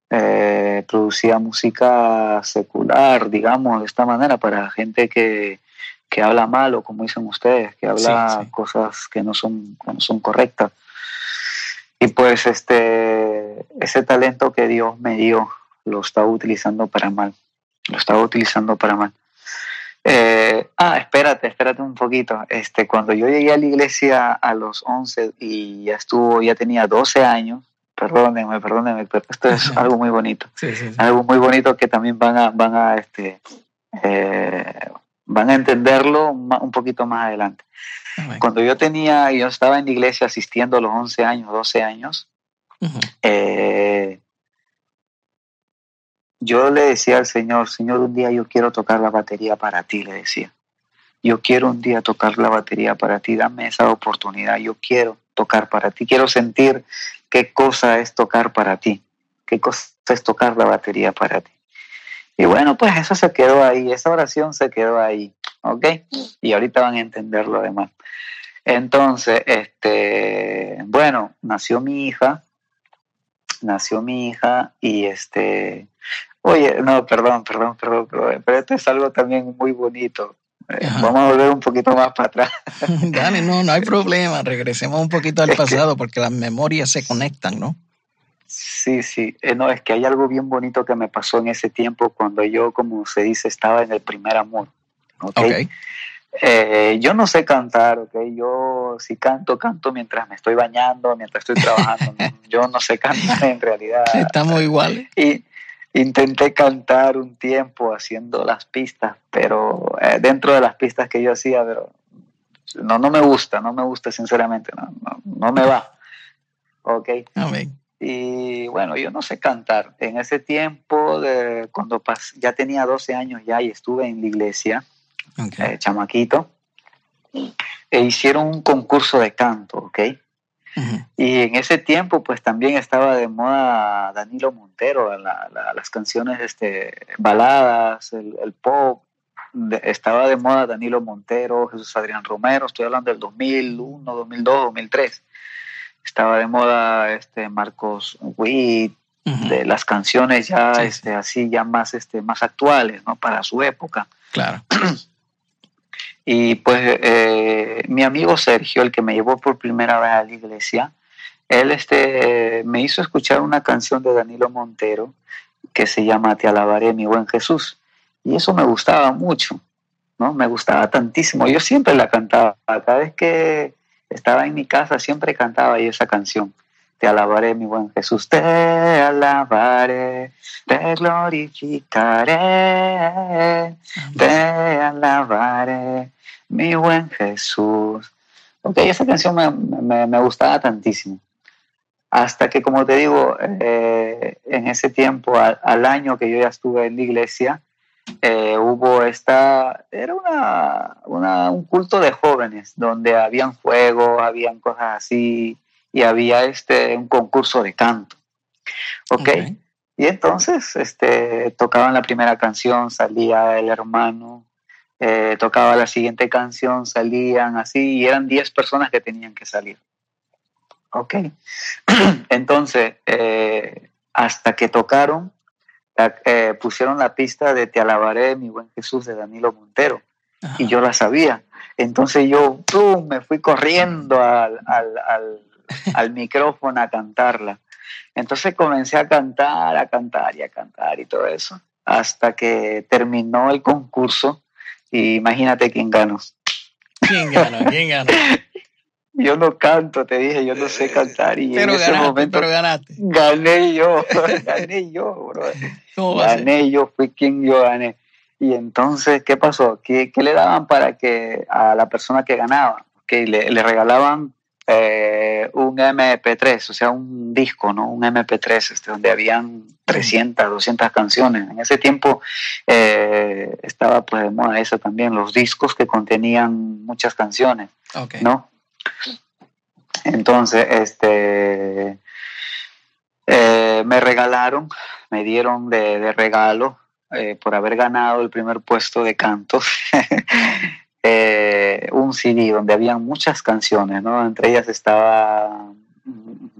eh, producía música secular, digamos, de esta manera, para gente que, que habla mal o como dicen ustedes, que habla Sí, sí. cosas que no son, que no son correctas. Y pues este, ese talento que Dios me dio lo estaba utilizando para mal, lo estaba utilizando para mal. Eh, ah, espérate, espérate un poquito. Este, cuando yo llegué a la iglesia a los 11 y ya estuvo, ya tenía 12 años, perdónenme, perdónenme, pero esto es [laughs] algo muy bonito. Sí, sí, sí. Algo muy bonito que también van a, van a, este, eh, van a entenderlo un poquito más adelante. Cuando yo tenía, yo estaba en la iglesia asistiendo a los 11 años, 12 años, Eh, yo le decía al Señor, Señor, un día yo quiero tocar la batería para ti, le decía. Yo quiero un día tocar la batería para ti, dame esa oportunidad, yo quiero tocar para ti, quiero sentir qué cosa es tocar para ti, qué cosa es tocar la batería para ti. Y bueno, pues eso se quedó ahí, esa oración se quedó ahí, ¿ok? Y ahorita van a entender lo demás. Entonces, este, bueno, nació mi hija, nació mi hija y este, oye, no, perdón, perdón, perdón, perdón, pero esto es algo también muy bonito. Eh, Ajá. Vamos a volver un poquito más para atrás. [laughs] Dale, no, no hay problema. Regresemos un poquito al Es que- pasado porque las memorias se conectan, ¿no? Sí, sí, Eh, no, es que hay algo bien bonito que me pasó en ese tiempo cuando yo, como se dice, estaba en el primer amor. ¿ok? Ok. Eh, yo no sé cantar, ¿ok? Yo si canto, canto mientras me estoy bañando, mientras estoy trabajando. [laughs] Yo no sé cantar en realidad. Estamos iguales. Y intenté cantar un tiempo haciendo las pistas, pero eh, dentro de las pistas que yo hacía, pero no, no me gusta, no me gusta sinceramente, no, no, no me va. ¿Ok? Amén. Y bueno, yo no sé cantar. En ese tiempo, de, cuando pas- ya tenía 12 años ya y estuve en la iglesia, Ok. eh, chamaquito, e hicieron un concurso de canto, ¿ok? Y en ese tiempo, pues también estaba de moda Danilo Montero, la- la- las canciones este, baladas, el, el pop. de- estaba de moda Danilo Montero, Jesús Adrián Romero, estoy hablando del 2001, 2002, 2003. Estaba de moda este, Marcos Witt, de las canciones ya Sí, sí. este, así, ya más, este, más actuales, ¿no? Para su época. Claro. [clears throat] Y pues eh, mi amigo Sergio, el que me llevó por primera vez a la iglesia, él este, me hizo escuchar una canción de Danilo Montero que se llama Te alabaré, mi buen Jesús. Y eso me gustaba mucho, ¿no? Me gustaba tantísimo. Yo siempre la cantaba. Cada vez que, estaba en mi casa, siempre cantaba ahí esa canción. Te alabaré, mi buen Jesús, te alabaré, te glorificaré, te alabaré, mi buen Jesús. Ok, esa canción me, me- me gustaba tantísimo. Hasta que, como te digo, eh, en ese tiempo, al, al año que yo ya estuve en la iglesia, eh, hubo esta, era una, una- un culto de jóvenes, donde habían juegos, habían cosas así, y había este, un concurso de canto. ¿ok? Ok. Y entonces este, tocaban la primera canción, salía el hermano, eh, tocaba la siguiente canción, salían así, y eran 10 personas que tenían que salir. ¿Ok? [clears throat] Entonces, eh, hasta que tocaron, la- eh, pusieron la pista de Te alabaré, mi buen Jesús, de Danilo Montero, Ajá. y yo la sabía. Entonces yo ¡pum! me fui corriendo al, al, al, al micrófono a cantarla. Entonces comencé a cantar, a cantar y a cantar y todo eso, hasta que terminó el concurso y imagínate quién ganó. ¿Quién ganó? ¿Quién ganó? [laughs] Yo no canto, te dije, yo no sé cantar y Pero en ese ganaste, momento pero ganaste. gané yo, [laughs] gané yo, bro. ¿Cómo va a ser? gané yo, fui quien yo gané. Y entonces, ¿qué pasó? ¿Qué, qué le daban para que a la persona que ganaba? Que le, le regalaban eh, un MP3, o sea, un disco, ¿no? Un MP3, este, donde habían 300, 200 canciones. En ese tiempo eh, estaba pues de moda eso también, los discos que contenían muchas canciones. Ok. ¿no? Entonces, este, eh, me regalaron, me dieron de, de regalo por haber ganado el primer puesto de canto. [laughs] eh, un CD donde habían muchas canciones, ¿no? Entre ellas estaba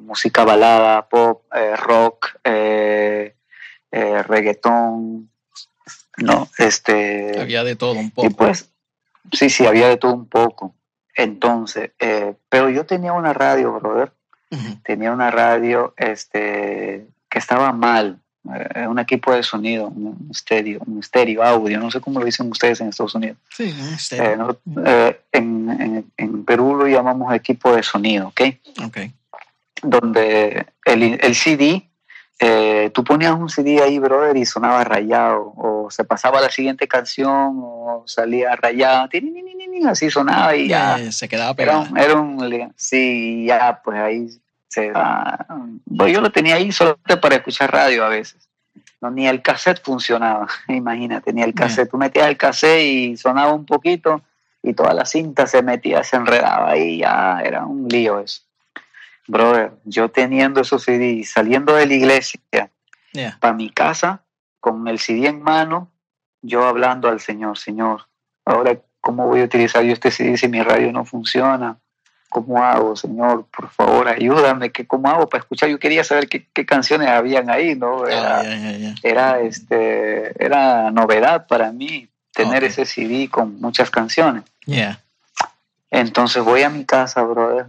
música balada, pop, eh, rock, eh, eh, reggaetón, ¿no? Este, Había de todo un y poco. pues, sí, sí, había de todo un poco. Entonces, pero yo tenía una radio, brother, tenía una radio este, que estaba mal, un equipo de sonido, un estéreo, un estéreo audio, no sé cómo lo dicen ustedes en Estados Unidos. Sí. Eh, no- eh, en, en- en Perú lo llamamos equipo de sonido, ¿ok? Ok. Donde el, el CD, eh, tú ponías un CD ahí, brother, y sonaba rayado, o se pasaba la siguiente canción, o salía rayado, tirinininininin, así sonaba y ya. Se quedaba Era pegado. un, era un sí, ya, pues ahí se ah, pues yo lo tenía ahí solamente para escuchar radio a veces. No, ni el cassette funcionaba, [laughs] imagínate, ni el cassette. Tú metías el cassette y sonaba un poquito y toda la cinta se metía, se enredaba ahí, ya era un lío eso. Brother, yo teniendo esos CD, saliendo de la iglesia para mi casa, con el CD en mano, yo hablando al Señor, Señor, ahora, ¿cómo voy a utilizar yo este CD si mi radio no funciona? ¿Cómo hago, Señor? Por favor, ayúdame. ¿Qué, ¿Cómo hago para escuchar? Yo quería saber qué, qué canciones habían ahí, ¿no? Era, Ah, ya, ya. era, este, era novedad para mí tener ese CD con muchas canciones. Entonces voy a mi casa, brother,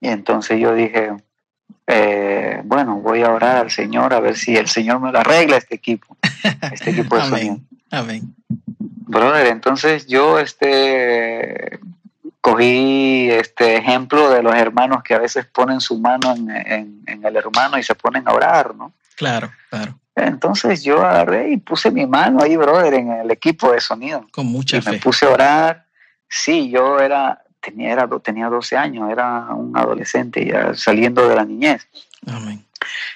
y entonces yo dije, eh, bueno, voy a orar al Señor a ver si el Señor me lo arregla este equipo, [laughs] este equipo de sonido. Amén. Amén. Brother, entonces yo este cogí este ejemplo de los hermanos que a veces ponen su mano en, en- en el hermano y se ponen a orar, ¿no? Claro, claro. Entonces yo agarré y puse mi mano ahí, brother, en el equipo de sonido Con mucha y me puse a orar. Sí, yo era tenía era, tenía 12 años, era un adolescente ya saliendo de la niñez. Amén.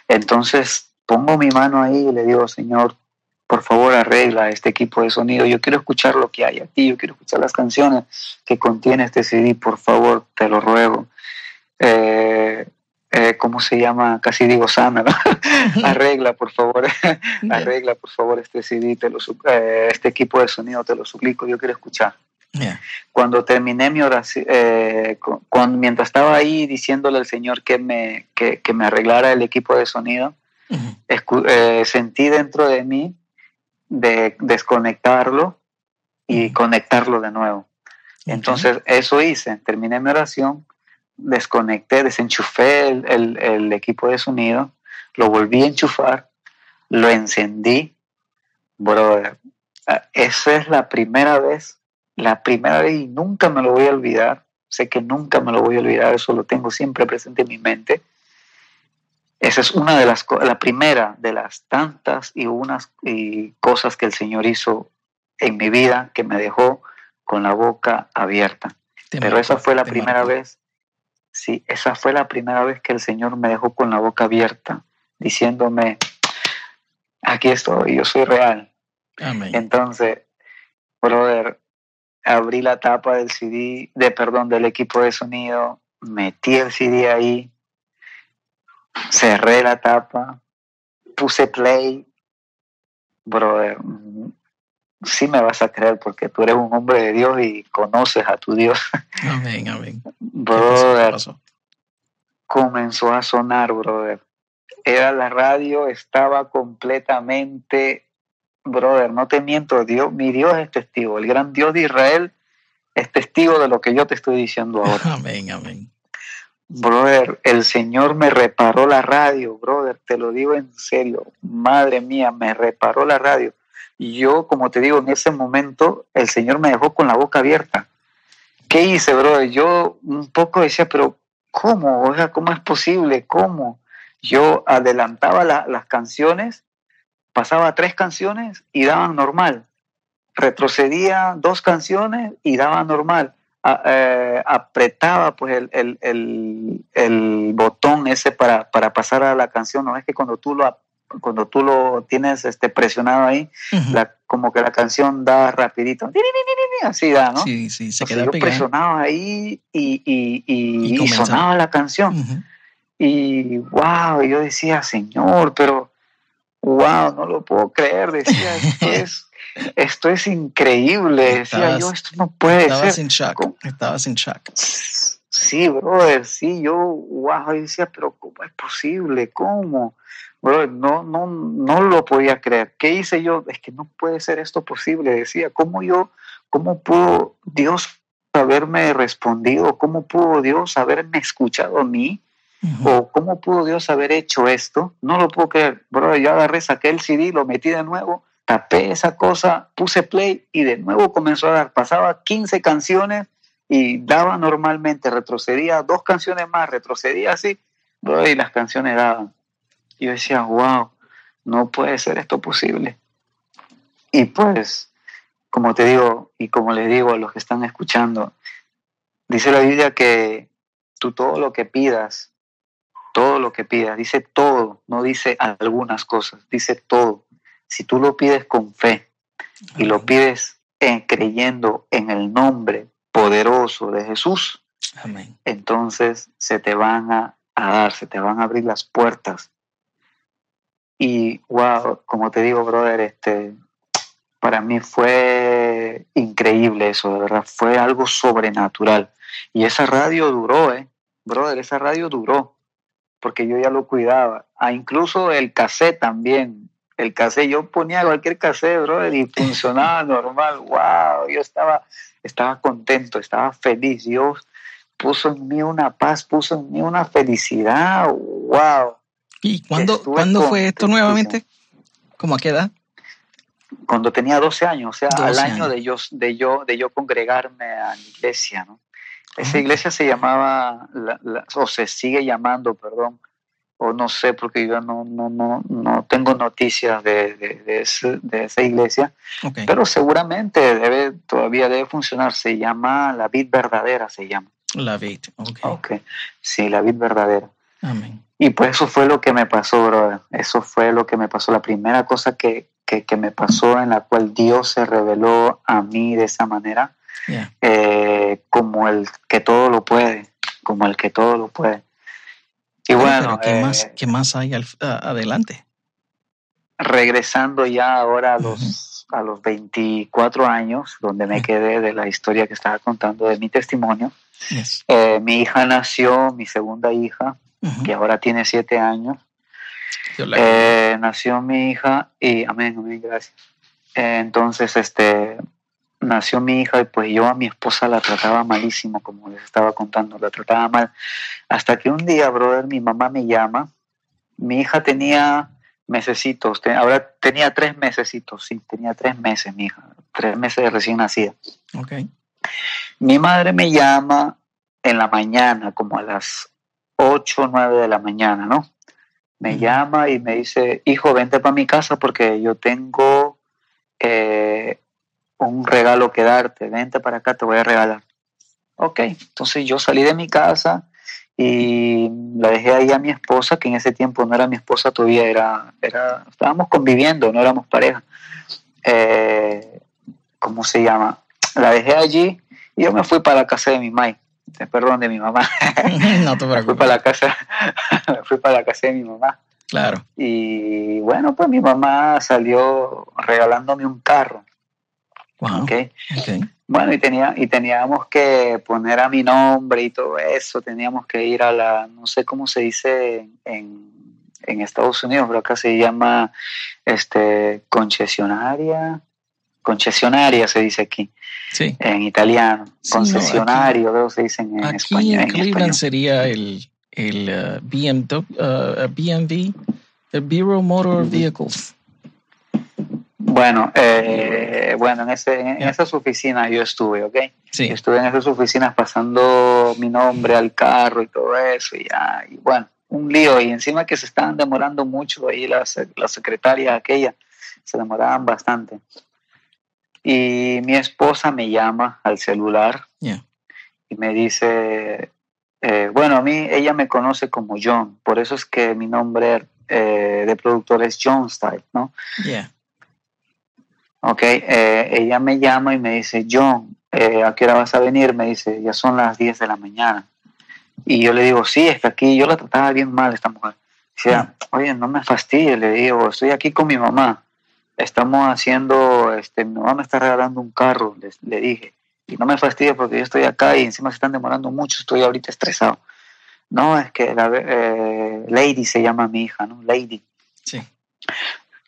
Entonces pongo mi mano ahí y le digo, Señor, por favor arregla este equipo de sonido. Yo quiero escuchar lo que hay aquí, yo quiero escuchar las canciones que contiene este CD, por favor, te lo ruego. Eh, eh, ¿Cómo se llama? Casi digo sana, ¿no? [laughs] arregla, por favor, [laughs] arregla, por favor, este CD, te lo, eh, este equipo de sonido, te lo suplico, yo quiero escuchar cuando terminé mi oración, eh, mientras estaba ahí diciéndole al Señor que me, que, que me arreglara el equipo de sonido, eh, sentí dentro de mí de desconectarlo y conectarlo de nuevo. Entonces eso hice, terminé mi oración, desconecté, desenchufé el, el- el equipo de sonido, lo volví a enchufar, lo encendí, brother. ah, Esa es la primera vez, la primera vez y nunca me lo voy a olvidar. sé que nunca me lo voy a olvidar, eso lo tengo siempre presente en mi mente. Esa es una de las, la primera de las tantas y unas y cosas que el Señor hizo en mi vida que me dejó con la boca abierta. Te Pero esa fue la primera vez, sí, esa fue la primera vez que el Señor me dejó con la boca abierta, diciéndome, aquí estoy, yo soy real. Amén. Entonces, brother, abrí la tapa del CD, de perdón, del equipo de sonido, metí el CD ahí, cerré la tapa, puse play. Brother, sí me vas a creer porque tú eres un hombre de Dios y conoces a tu Dios. [laughs] Amén, amén. ¿Qué pasó? ¿Qué Brother, pasó? comenzó a sonar, brother. Era la radio, estaba completamente, brother, no te miento, Dios, mi Dios es testigo, el gran Dios de Israel es testigo de lo que yo te estoy diciendo ahora. [laughs] Amén, amén. Brother, el Señor me reparó la radio, brother, te lo digo en serio, madre mía, me reparó la radio. Y yo, como te digo, en ese momento el Señor me dejó con la boca abierta. ¿Qué hice, brother? Yo un poco decía, pero ¿cómo? O sea, ¿cómo es posible? ¿Cómo? Yo adelantaba la- las canciones, pasaba tres canciones y daban normal. Retrocedía dos canciones y daba normal. A- eh, apretaba pues el, el- el- el botón ese para, para pasar a la canción. No es que cuando tú lo, cuando tú lo tienes este, presionado ahí, la- como que la canción da rapidito. Así da, ¿no? Sí, sí, se queda presionaba ahí y, y, y- sonaba la canción. Ujú. Y wow, yo decía, Señor, pero wow, no lo puedo creer. Decía, esto [laughs] es, esto es increíble. Decía yo, Estabas- esto no puede Estabas ser. en shock. Estabas en shock. Sí, brother, sí, yo, wow, yo decía, pero ¿cómo es posible? ¿Cómo? Brother, no, no, no lo podía creer. ¿Qué hice yo? Es que no puede ser esto posible. Decía, ¿cómo yo, cómo pudo Dios haberme respondido? ¿Cómo pudo Dios haberme escuchado a mí? ¿O cómo pudo Dios haber hecho esto? No lo puedo creer. Brother, yo agarré, saqué el CD, lo metí de nuevo, tapé esa cosa, puse play y de nuevo comenzó a dar. Pasaba 15 canciones y daba normalmente, retrocedía dos canciones más, retrocedía así, y las canciones daban. Y yo decía, wow, no puede ser esto posible. Y pues, como te digo, y como les digo a los que están escuchando, dice la Biblia que tú todo lo que pidas, todo lo que pidas, dice todo, no dice algunas cosas, dice todo. Si tú lo pides con fe y lo pides en- creyendo en el nombre poderoso de Jesús, Amén. entonces se te van a, a dar, se te van a abrir las puertas. Y wow, como te digo, brother, este, para mí fue increíble eso, de verdad, fue algo sobrenatural. Y esa radio duró, eh, brother, esa radio duró, porque yo ya lo cuidaba. Ah, incluso el cassette también. El cassette, yo ponía cualquier cassette, brother, y funcionaba [laughs] normal. Wow, yo estaba, estaba contento, estaba feliz. Dios puso en mí una paz, puso en mí una felicidad. Wow. ¿Y cuándo, ¿cuándo fue esto nuevamente? ¿Cómo a qué edad? Cuando tenía 12 años, o sea, 12 al año años. de yo, de yo, de yo congregarme a la iglesia, ¿no? Esa iglesia se llamaba, la- la- o se sigue llamando, perdón, o no sé, porque yo no, no, no, no tengo noticias de, de, de ese- de esa iglesia, pero seguramente debe, todavía debe funcionar. Se llama La Vid Verdadera, se llama. La vid. Ok. Ok, sí, La Vid Verdadera. Amén. Y pues eso fue lo que me pasó, brother. Eso fue lo que me pasó. La primera cosa que, que, que me pasó en la cual Dios se reveló a mí de esa manera, eh, como el que todo lo puede, como el que todo lo puede. Y bueno, pero ¿qué, eh, más, ¿qué más hay al- a- adelante? regresando ya ahora a los, a los 24 años, donde me quedé de la historia que estaba contando de mi testimonio, Yes. eh, mi hija nació, mi segunda hija, que ahora tiene siete años. Dios la- Eh, nació mi hija y amén, amén, gracias. Eh, entonces, este, nació mi hija y pues yo a mi esposa la trataba malísimo, como les estaba contando, la trataba mal. Hasta que un día, brother, mi mamá me llama. Mi hija tenía mesecitos, ahora tenía tres mesecitos, sí, tenía tres meses mi hija, tres meses de recién nacida. Ok. Mi madre me llama en la mañana, como a las 8 o 9 de la mañana, ¿no? Me llama y me dice, hijo, vente para mi casa porque yo tengo eh, un regalo que darte, vente para acá, te voy a regalar. Ok, entonces yo salí de mi casa y la dejé ahí a mi esposa, que en ese tiempo no era mi esposa todavía, era, era estábamos conviviendo, no éramos pareja. Eh, ¿Cómo se llama? La dejé allí y yo me fui para la casa de mi mai, eh, perdón, de mi mamá. [laughs] [laughs] no te Me fui preocupes. para la casa, [laughs] me fui para la casa de mi mamá. Claro. Y bueno, pues mi mamá salió regalándome un carro, Wow. ¿ok? ok. Bueno, y, tenía, y teníamos que poner a mi nombre y todo eso, teníamos que ir a la, no sé cómo se dice en, en Estados Unidos, pero acá se llama este, concesionaria, concesionaria se dice aquí, Sí. en italiano, Sí, no, concesionario, se dicen en Aquí español. en en Cleveland español. sería el, el uh, BMW, uh, BMV, el Bureau Motor Vehicles. Bueno, eh, bueno, en, ese, en esas oficinas yo estuve, ¿ok? Sí. Estuve en esas oficinas pasando mi nombre al carro y todo eso, y, ya, y bueno, un lío. Y encima que se estaban demorando mucho ahí las la secretaria aquella, se demoraban bastante. Y mi esposa me llama al celular Ya. y me dice, eh, bueno, a mí ella me conoce como John, por eso es que mi nombre eh, de productor es John Style, ¿no? Yeah. Ok, eh, ella me llama y me dice, John, eh, ¿a qué hora vas a venir? Me dice, ya son las 10 de la mañana. Y yo le digo, sí, está aquí. Yo la trataba bien mal esta mujer. Decía, oye, no me fastidies, le digo, estoy aquí con mi mamá. Estamos haciendo, este, mi mamá me está regalando un carro, le, le dije. Y no me fastidies porque yo estoy acá y encima se están demorando mucho, estoy ahorita estresado. No, es que la, eh, Lady se llama mi hija, ¿no? Lady. Sí.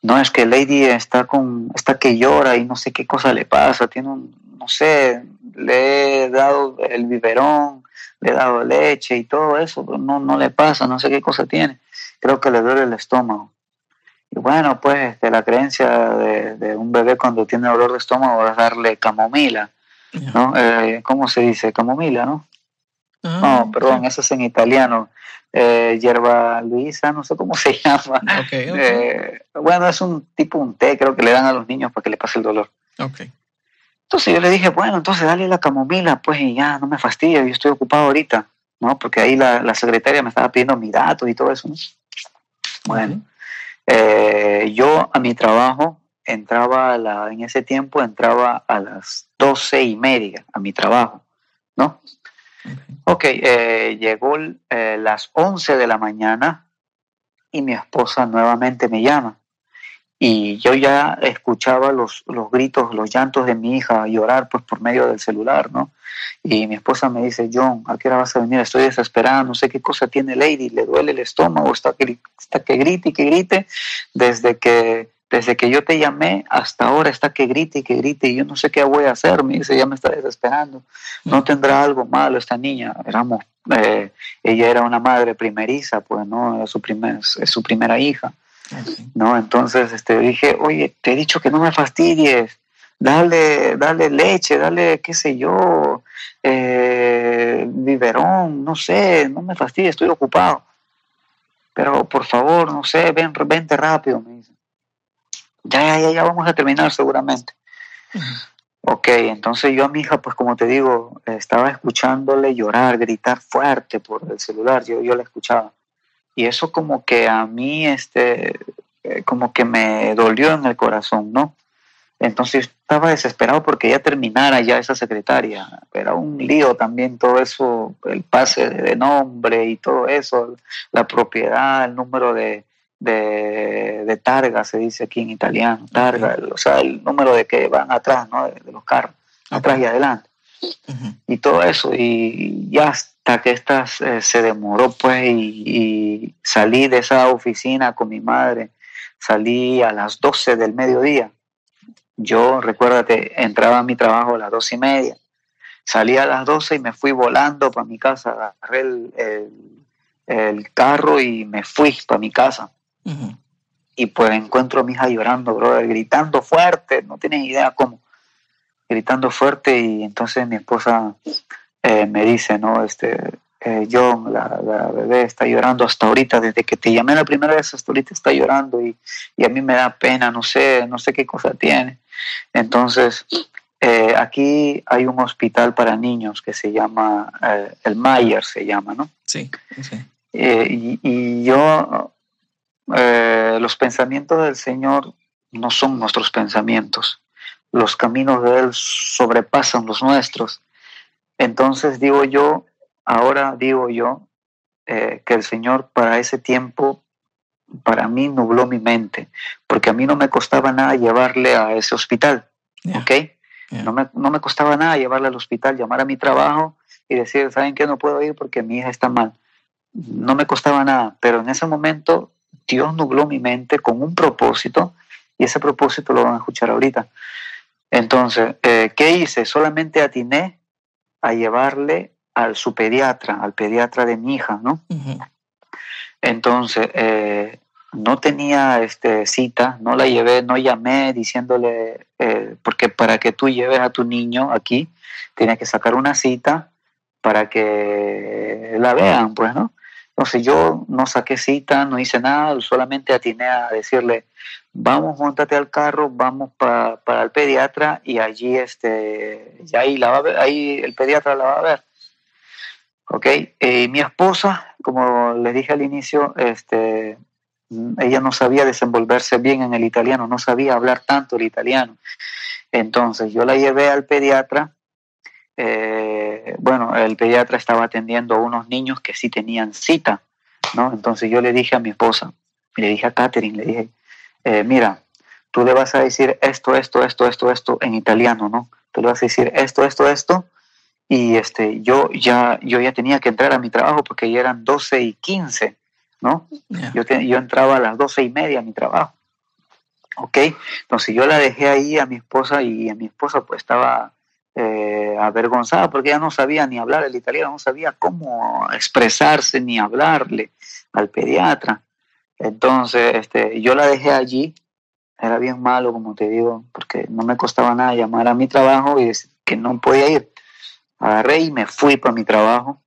No, es que Lady está con, está que llora y no sé qué cosa le pasa, tiene un, no sé, le he dado el biberón, le he dado leche y todo eso, pero no, no le pasa, no sé qué cosa tiene, creo que le duele el estómago. Y bueno, pues este, la creencia de, de un bebé cuando tiene dolor de estómago es darle camomila. ¿no? Eh, ¿Cómo se dice? Camomila, ¿no? Ah, No, perdón, eso es en italiano. Eh, hierba luisa, no sé cómo [laughs] se llama. Ok. Eh, bueno, es un tipo un té, creo que le dan a los niños para que le pase el dolor. ok. Entonces yo le dije, bueno, entonces dale la camomila, pues y ya, no me fastidia, yo estoy ocupado ahorita, ¿no? Porque ahí la, la secretaria me estaba pidiendo mi dato y todo eso. ¿no? Bueno, eh, yo a mi trabajo entraba, a la, en ese tiempo entraba a las doce y media a mi trabajo, ¿no? Ok, eh, llegó eh, las 11 de la mañana y mi esposa nuevamente me llama. Y yo ya escuchaba los, los gritos, los llantos de mi hija llorar pues, por medio del celular, ¿no? Y mi esposa me dice, John, ¿a qué hora vas a venir? Estoy desesperada, no sé qué cosa tiene Lady, le duele el estómago, está que, está que grite y que grite. Desde que, desde que yo te llamé hasta ahora está que grite y que grite y yo no sé qué voy a hacer, me dice, ya me está desesperando. No tendrá algo malo esta niña. Éramos, eh, ella era una madre primeriza, pues, ¿no? Era su, primer, es su primera hija. Ok. ¿no? Entonces este, dije, oye, te he dicho que no me fastidies, dale, dale leche, dale, qué sé yo, eh, biberón, no sé, no me fastidies, estoy ocupado. Pero por favor, no sé, ven, vente rápido, me dice. Ya, ya, ya, ya vamos a terminar seguramente. Ok, entonces yo a mi hija, pues como te digo, estaba escuchándole llorar, gritar fuerte por el celular, yo, yo la escuchaba. Y eso como que a mí, este, eh, como que me dolió en el corazón, ¿no? Entonces estaba desesperado porque ya terminara ya esa secretaria. Era un lío también todo eso, el pase de nombre y todo eso, la propiedad, el número de, de, de targa, se dice aquí en italiano, targa, el- o sea, el número de que van atrás, ¿no? De, de los carros, atrás y adelante y todo eso. Y ya hasta que esta eh, se demoró, pues, y, y salí de esa oficina con mi madre, salí a las 12 del mediodía. Yo, recuérdate, entraba a mi trabajo a las dos y media. Salí a las 12 y me fui volando para mi casa, agarré el, el- el carro y me fui para mi casa. Y pues encuentro a mi hija llorando, brother, gritando fuerte, no tienes idea cómo. Gritando fuerte y entonces mi esposa eh, me dice, ¿no? Este, eh, John, la, la bebé está llorando hasta ahorita, desde que te llamé la primera vez hasta ahorita está llorando y, y a mí me da pena, no sé, no sé qué cosa tiene. Entonces, eh, aquí hay un hospital para niños que se llama, eh, el Mayer se llama, ¿no? Sí, sí. Eh, y, y yo, eh, los pensamientos del Señor no son nuestros pensamientos. Los caminos de Él sobrepasan los nuestros. Entonces digo yo, ahora digo yo, eh, que el Señor para ese tiempo, para mí nubló mi mente, porque a mí no me costaba nada llevarle a ese hospital, Yeah, ¿ok? yeah. No me, no me costaba nada llevarla al hospital, llamar a mi trabajo y decir, ¿saben qué? No puedo ir porque mi hija está mal. No me costaba nada, pero en ese momento Dios nubló mi mente con un propósito y ese propósito lo van a escuchar ahorita. Entonces, eh, ¿qué hice? Solamente atiné a llevarle al su pediatra, al pediatra de mi hija, ¿no? Entonces, eh, no tenía este, cita, no la llevé, no llamé diciéndole, eh, porque para que tú lleves a tu niño aquí, tienes que sacar una cita para que la vean, pues, ¿no? Entonces yo no saqué cita, no hice nada, solamente atiné a decirle, vamos, montate al carro, vamos pa- para el pediatra y allí, este, y ahí, la va a ver, ahí el pediatra la va a ver. ¿ok? Eh, mi esposa, como les dije al inicio, este, ella no sabía desenvolverse bien en el italiano, no sabía hablar tanto el italiano. Entonces yo la llevé al pediatra. Eh, bueno, el pediatra estaba atendiendo a unos niños que sí tenían cita, ¿no? Entonces yo le dije a mi esposa, le dije a Catherine, le dije, eh, mira, tú le vas a decir esto, esto, esto, esto, esto en italiano, ¿no? Tú le vas a decir esto, esto, esto, y este, yo ya, yo ya tenía que entrar a mi trabajo porque ya eran 12 y 15, ¿no? Yeah. Yo, te- yo entraba a las 12 y media a mi trabajo, ¿ok? Entonces yo la dejé ahí a mi esposa y a mi esposa pues estaba eh, avergonzada porque ella no sabía ni hablar el italiano, no sabía cómo expresarse ni hablarle al pediatra. Entonces este, yo la dejé allí, era bien malo como te digo, porque no me costaba nada llamar a mi trabajo y decir que no podía ir agarré y me fui para mi trabajo.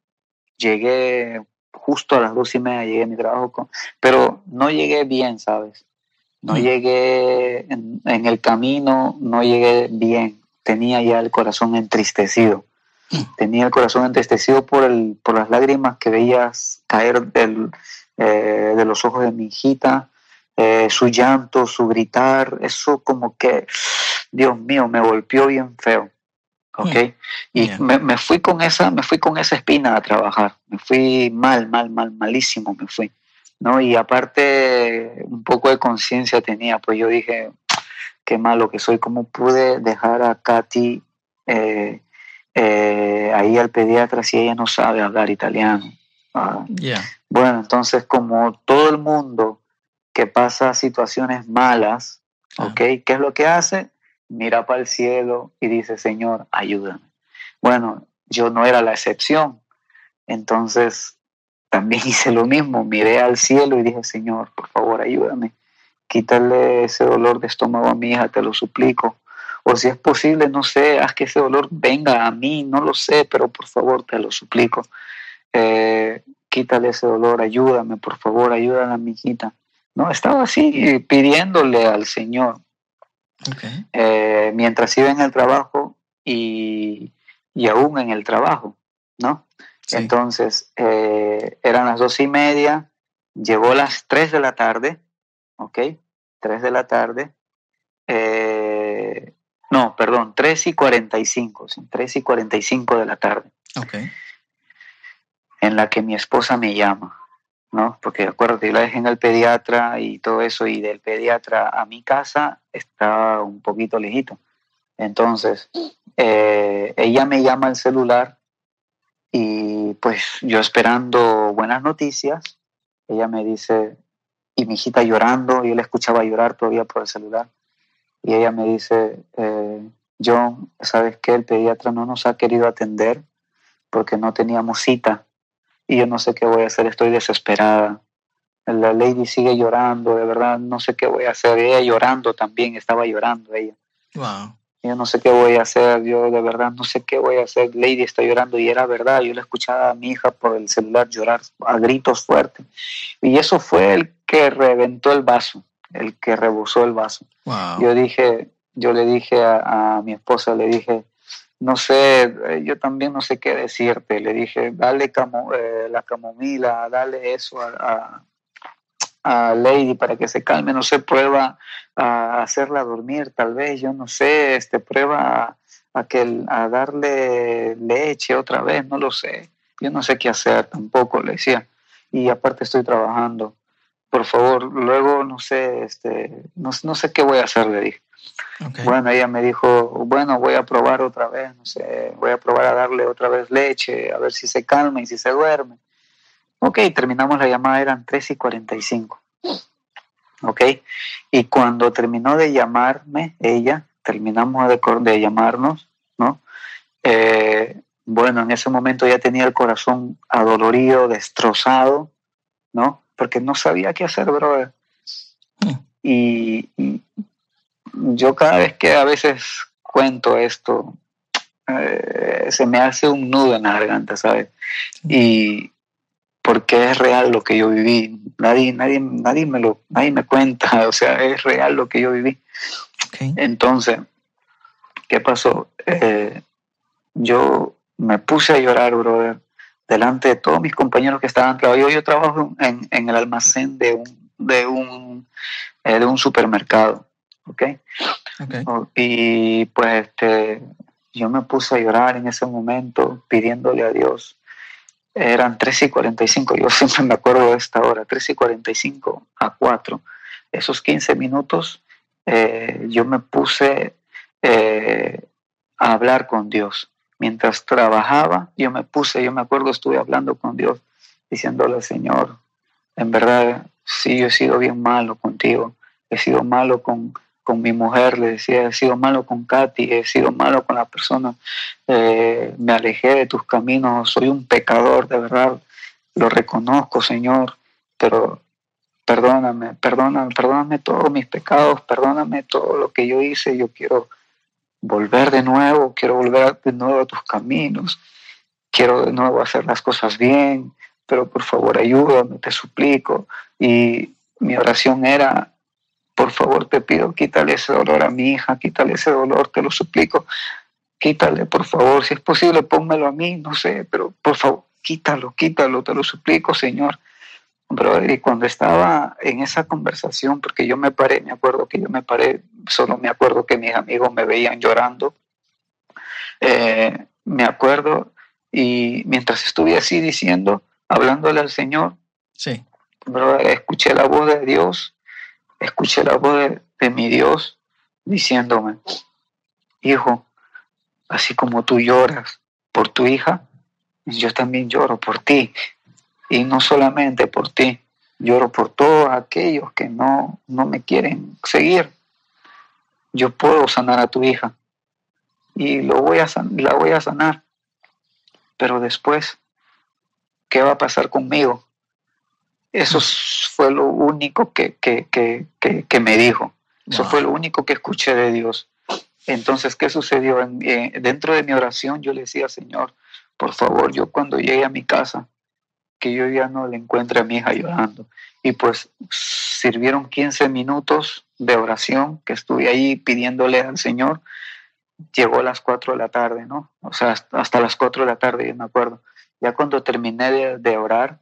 Llegué justo a las dos y media, llegué a mi trabajo, con- pero no llegué bien, ¿sabes? No Mm. llegué en, en el camino, no llegué bien. Tenía ya el corazón entristecido. Tenía el corazón entristecido por, el, por las lágrimas que veías caer del, eh, de los ojos de mi hijita, eh, su llanto, su gritar, eso como que, Dios mío, me golpeó bien feo. ¿ok? Y Yeah. me, me fui con esa, me fui con esa espina a trabajar. Me fui mal, mal, mal, malísimo me fui. ¿no? Y aparte, un poco de conciencia tenía, pues yo dije, qué malo que soy, ¿cómo pude dejar a Katy eh, eh, ahí al pediatra si ella no sabe hablar italiano? Ah, Yeah. bueno, entonces como todo el mundo que pasa situaciones malas, Ah. ¿ok? ¿Qué es lo que hace? Mira para el cielo y dice, Señor, ayúdame. Bueno, yo no era la excepción. Entonces, también [laughs] hice lo mismo. Miré al cielo y dije, Señor, por favor, ayúdame. Quítale ese dolor de estómago a mi hija, te lo suplico. O si es posible, no sé, haz que ese dolor venga a mí, no lo sé, pero por favor, te lo suplico. Eh, quítale ese dolor, ayúdame, por favor, ayúdame a mi hijita. No, estaba así pidiéndole al Señor Okay. eh, mientras iba en el trabajo y, y aún en el trabajo, ¿no? Sí. Entonces, eh, eran las dos y media, llegó las tres de la tarde, ¿ok? Tres de la tarde, eh, no, perdón, tres y cuarenta y cinco, sí, tres y cuarenta y cinco de la tarde, Okay. en la que mi esposa me llama, ¿no? Porque acuérdate, yo la dejé en el pediatra y todo eso, y del pediatra a mi casa está un poquito lejito. Entonces, eh, ella me llama al celular y pues yo esperando buenas noticias, ella me dice, y mi hijita llorando, yo la escuchaba llorar todavía por el celular, y ella me dice, eh, John, ¿sabes qué? El pediatra no nos ha querido atender porque no teníamos cita y yo no sé qué voy a hacer, estoy desesperada. La lady sigue llorando, de verdad, no sé qué voy a hacer. Ella llorando también, estaba llorando ella. Wow. Yo no sé qué voy a hacer, yo de verdad no sé qué voy a hacer. Lady está llorando y era verdad, yo le escuchaba a mi hija por el celular llorar a gritos fuertes. Y eso fue el que reventó el vaso, el que rebosó el vaso. Wow. Yo dije, yo le dije a, a mi esposa, le dije, no sé, eh, yo también no sé qué decirte. Le dije, dale camo- eh, la camomila, dale eso a, a, a Lady para que se calme, no sé, prueba a hacerla dormir, tal vez, yo no sé, este, prueba a, que, a darle leche otra vez, no lo sé. Yo no sé qué hacer tampoco, le decía. Y aparte estoy trabajando. Por favor, luego no sé, este, no, no sé qué voy a hacer, le dije. Bueno, ella me dijo, bueno, voy a probar otra vez, no sé, voy a probar a darle otra vez leche, a ver si se calma y si se duerme. Ok, terminamos la llamada, eran 3 y 45. Ok, y cuando terminó de llamarme, ella, terminamos de, de llamarnos, ¿no? Eh, bueno, en ese momento ya tenía el corazón adolorido, destrozado, ¿no? Porque no sabía qué hacer, brother. Y, y yo cada vez que a veces cuento esto, eh, se me hace un nudo en la garganta, ¿sabes? Y porque es real lo que yo viví. Nadie, nadie, nadie me lo, nadie me cuenta, [laughs] o sea, es real lo que yo viví. Entonces, ¿qué pasó? Eh, yo me puse a llorar, brother, delante de todos mis compañeros que estaban trabajando. Yo, yo trabajo en, en el almacén de un, de un, eh, de un supermercado, ¿ok? Ok. Oh, Y pues este, yo me puse a llorar en ese momento pidiéndole a Dios. Eran 3 y 45, yo siempre me acuerdo de esta hora, 3 y 45 a 4. Esos 15 minutos eh, yo me puse eh, a hablar con Dios. Mientras trabajaba, yo me puse, yo me acuerdo, estuve hablando con Dios, diciéndole, Señor, en verdad, sí, yo he sido bien malo contigo, he sido malo con, con mi mujer, le decía, he sido malo con Katy, he sido malo con la persona, eh, me alejé de tus caminos, soy un pecador, de verdad, lo reconozco, Señor, pero perdóname, perdóname, perdóname todos mis pecados, perdóname todo lo que yo hice, yo quiero volver de nuevo, quiero volver de nuevo a tus caminos, quiero de nuevo hacer las cosas bien, pero por favor ayúdame, te suplico. Y mi oración era, por favor te pido, quítale ese dolor a mi hija, quítale ese dolor, te lo suplico, quítale, por favor, si es posible, pónmelo a mí, no sé, pero por favor, quítalo, quítalo, te lo suplico, Señor. Brother, y cuando estaba en esa conversación, porque yo me paré, me acuerdo que yo me paré, solo me acuerdo que mis amigos me veían llorando, eh, me acuerdo, y mientras estuve así diciendo, hablándole al Señor, Sí. brother, escuché la voz de Dios, escuché la voz de, mi Dios diciéndome, hijo, así como tú lloras por tu hija, yo también lloro por ti. Y no solamente por ti, lloro por todos aquellos que no, no me quieren seguir. Yo puedo sanar a tu hija y lo voy a la voy a sanar. Pero después, ¿qué va a pasar conmigo? Eso fue lo único que, que, que, que, que me dijo. Eso Wow. fue lo único que escuché de Dios. Entonces, ¿qué sucedió? En- eh, dentro de mi oración yo le decía, Señor, por favor, yo cuando llegue a mi casa, que yo ya no le encuentre a mi hija llorando. Y pues sirvieron 15 minutos de oración que estuve ahí pidiéndole al Señor. Llegó a las 4 de la tarde, ¿no? O sea, hasta, hasta las 4 de la tarde, yo me acuerdo. Ya cuando terminé de, de orar,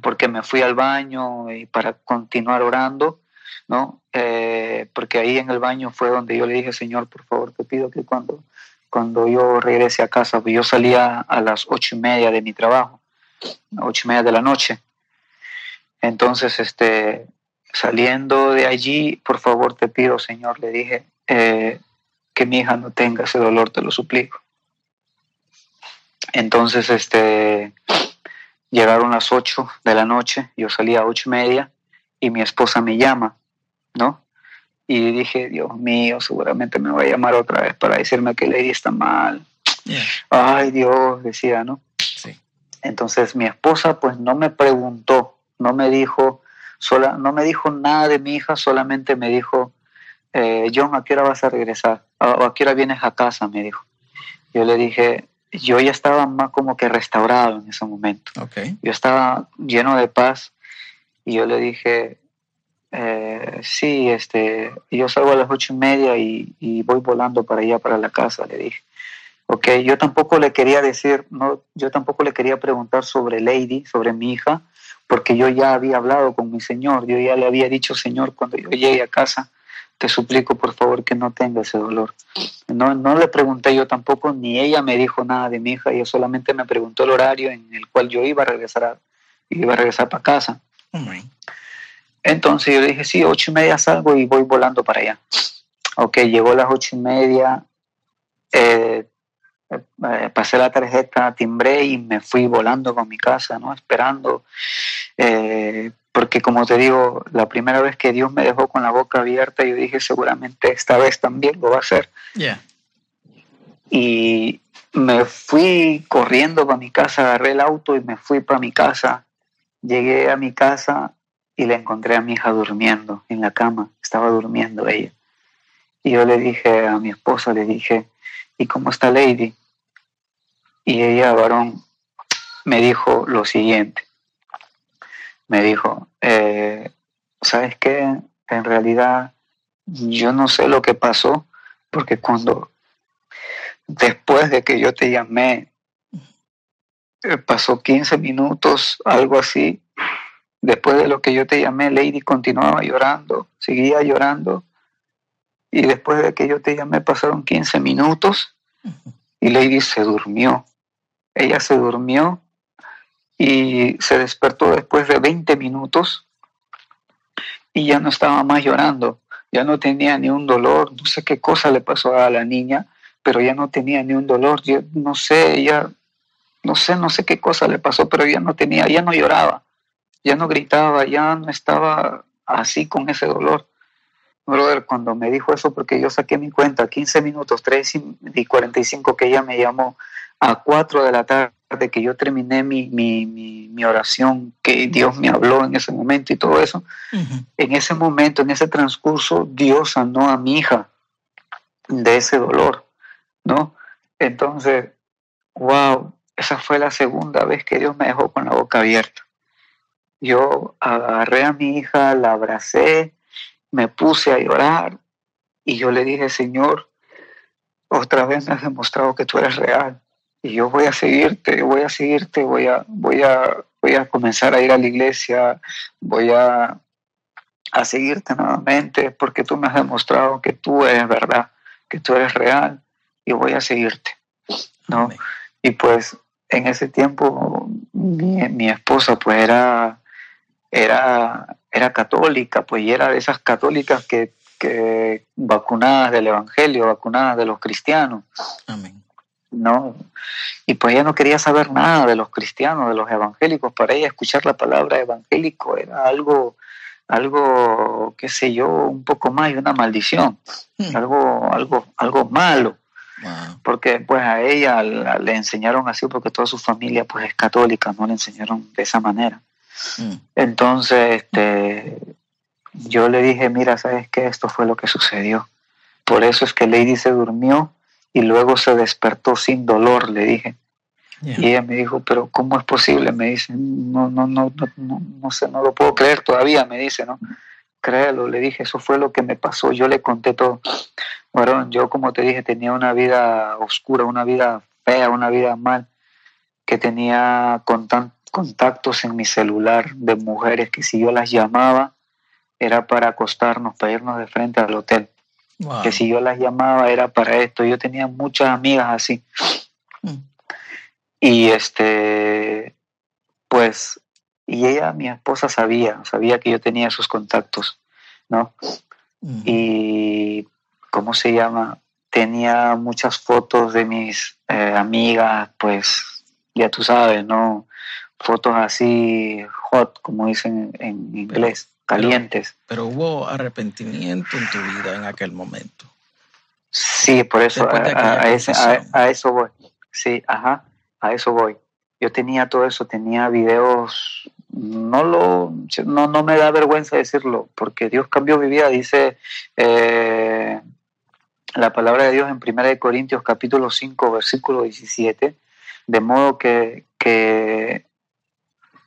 porque me fui al baño y para continuar orando, ¿no? Eh, porque ahí en el baño fue donde yo le dije, Señor, por favor, te pido que cuando, cuando yo regrese a casa, pues yo salía a las ocho y media de mi trabajo, ocho y media de la noche. Entonces, este, saliendo de allí, por favor, te pido, Señor, le dije, eh, que mi hija no tenga ese dolor, te lo suplico. Entonces, este, llegaron las 8 de la noche, yo salí a ocho y media y mi esposa me llama, ¿no? Y dije, Dios mío, seguramente me va a llamar otra vez para decirme que Lady está mal. Yeah. Ay, Dios, decía, ¿no? Sí. Entonces mi esposa pues no me preguntó, no me dijo, sola, no me dijo nada de mi hija, solamente me dijo, eh, John, ¿a qué hora vas a regresar? ¿a a qué hora vienes a casa? Me dijo. Yo le dije, yo ya estaba más como que restaurado en ese momento. Ok. Yo estaba lleno de paz y yo le dije, eh, sí, este, yo salgo a las ocho y media y, y voy volando para allá, para la casa, le dije. Ok, yo tampoco le quería decir, no, yo tampoco le quería preguntar sobre Lady, sobre mi hija, porque yo ya había hablado con mi Señor, yo ya le había dicho, Señor, cuando yo llegue a casa, te suplico por favor que no tenga ese dolor. No, no le pregunté yo tampoco, ni ella me dijo nada de mi hija, ella solamente me preguntó el horario en el cual yo iba a regresar, a- iba a regresar para casa. Amén. Entonces yo le dije, sí, ocho y media salgo y voy volando para allá. Ok, llegó las ocho y media, eh, eh, pasé la tarjeta, timbré y me fui volando con mi casa, ¿no? Esperando, eh, porque como te digo, la primera vez que Dios me dejó con la boca abierta, yo dije, seguramente esta vez también lo va a hacer. Yeah. Y me fui corriendo para mi casa, agarré el auto y me fui para mi casa. Llegué a mi casa y le encontré a mi hija durmiendo en la cama, estaba durmiendo ella. Y yo le dije a mi esposa, le dije, ¿y cómo está Lady? Y ella, varón, me dijo lo siguiente. Me dijo, eh, ¿sabes qué? En realidad yo no sé lo que pasó, porque cuando después de que yo te llamé, eh, pasó 15 minutos, algo así. Después de lo que yo te llamé, Lady continuaba llorando, seguía llorando. Y después de que yo te llamé, pasaron 15 minutos y Lady se durmió. Ella se durmió y se despertó después de 20 minutos y ya no estaba más llorando, ya no tenía ni un dolor, no sé qué cosa le pasó a la niña, pero ya no tenía ni un dolor, yo no sé, ella, no sé, no sé qué cosa le pasó, pero ya no tenía, ya no lloraba, ya no gritaba, ya no estaba así con ese dolor. Brother, cuando me dijo eso, porque yo saqué mi cuenta, 15 minutos, 3 y 45 que ella me llamó, a 4 de la tarde que yo terminé mi, mi, mi, mi oración, que Dios me habló en ese momento y todo eso, en ese momento, en ese transcurso, Dios sanó a mi hija de ese dolor, ¿no? Entonces, wow, esa fue la segunda vez que Dios me dejó con la boca abierta. Yo agarré a mi hija, la abracé, me puse a llorar y yo le dije, Señor, otra vez me has demostrado que tú eres real y yo voy a seguirte, voy a seguirte, voy a, voy a, voy a comenzar a ir a la iglesia, voy a, a seguirte nuevamente porque tú me has demostrado que tú eres verdad, que tú eres real y voy a seguirte, ¿no? Amén. Y pues en ese tiempo mi, mi esposa pues era, era, era católica, pues y era de esas católicas que, que vacunadas del Evangelio, vacunadas de los cristianos. Amén. No, y pues ella no quería saber nada de los cristianos, de los evangélicos. Para ella escuchar la palabra evangélico era algo, algo, qué sé yo, un poco más y una maldición, Hmm. algo, algo, algo malo, Wow. porque pues a ella la- le enseñaron así porque toda su familia pues es católica, no le enseñaron de esa manera. Mm. Entonces, este, yo le dije, mira, ¿sabes qué? Esto fue lo que sucedió. Por eso es que Lady se durmió y luego se despertó sin dolor, le dije. Yeah. Y ella me dijo, pero ¿cómo es posible? Me dice, no, no, no, no, no, no sé, no lo puedo creer todavía, me dice, ¿no? Créelo, le dije, eso fue lo que me pasó, yo le conté todo. Varón, yo como te dije, tenía una vida oscura, una vida fea, una vida mal, que tenía contactos en mi celular de mujeres que si yo las llamaba era para acostarnos, para irnos de frente al hotel. Wow. Que si yo las llamaba era para esto. Yo tenía muchas amigas así. Mm. Y este, pues, y ella, mi esposa, sabía, sabía que yo tenía esos contactos, ¿no? Mm. Y, ¿cómo se llama? Tenía muchas fotos de mis eh, amigas, pues, ya tú sabes, ¿no? Fotos así hot, como dicen en inglés, calientes. Pero hubo arrepentimiento en tu vida en aquel momento. Sí, por eso ese- a eso voy. Sí, ajá, a eso voy. Yo tenía todo eso, tenía videos, no lo, no, no me da vergüenza decirlo, porque Dios cambió mi vida, dice eh, la palabra de Dios en 1 Corintios capítulo 5, versículo 17, de modo que, que,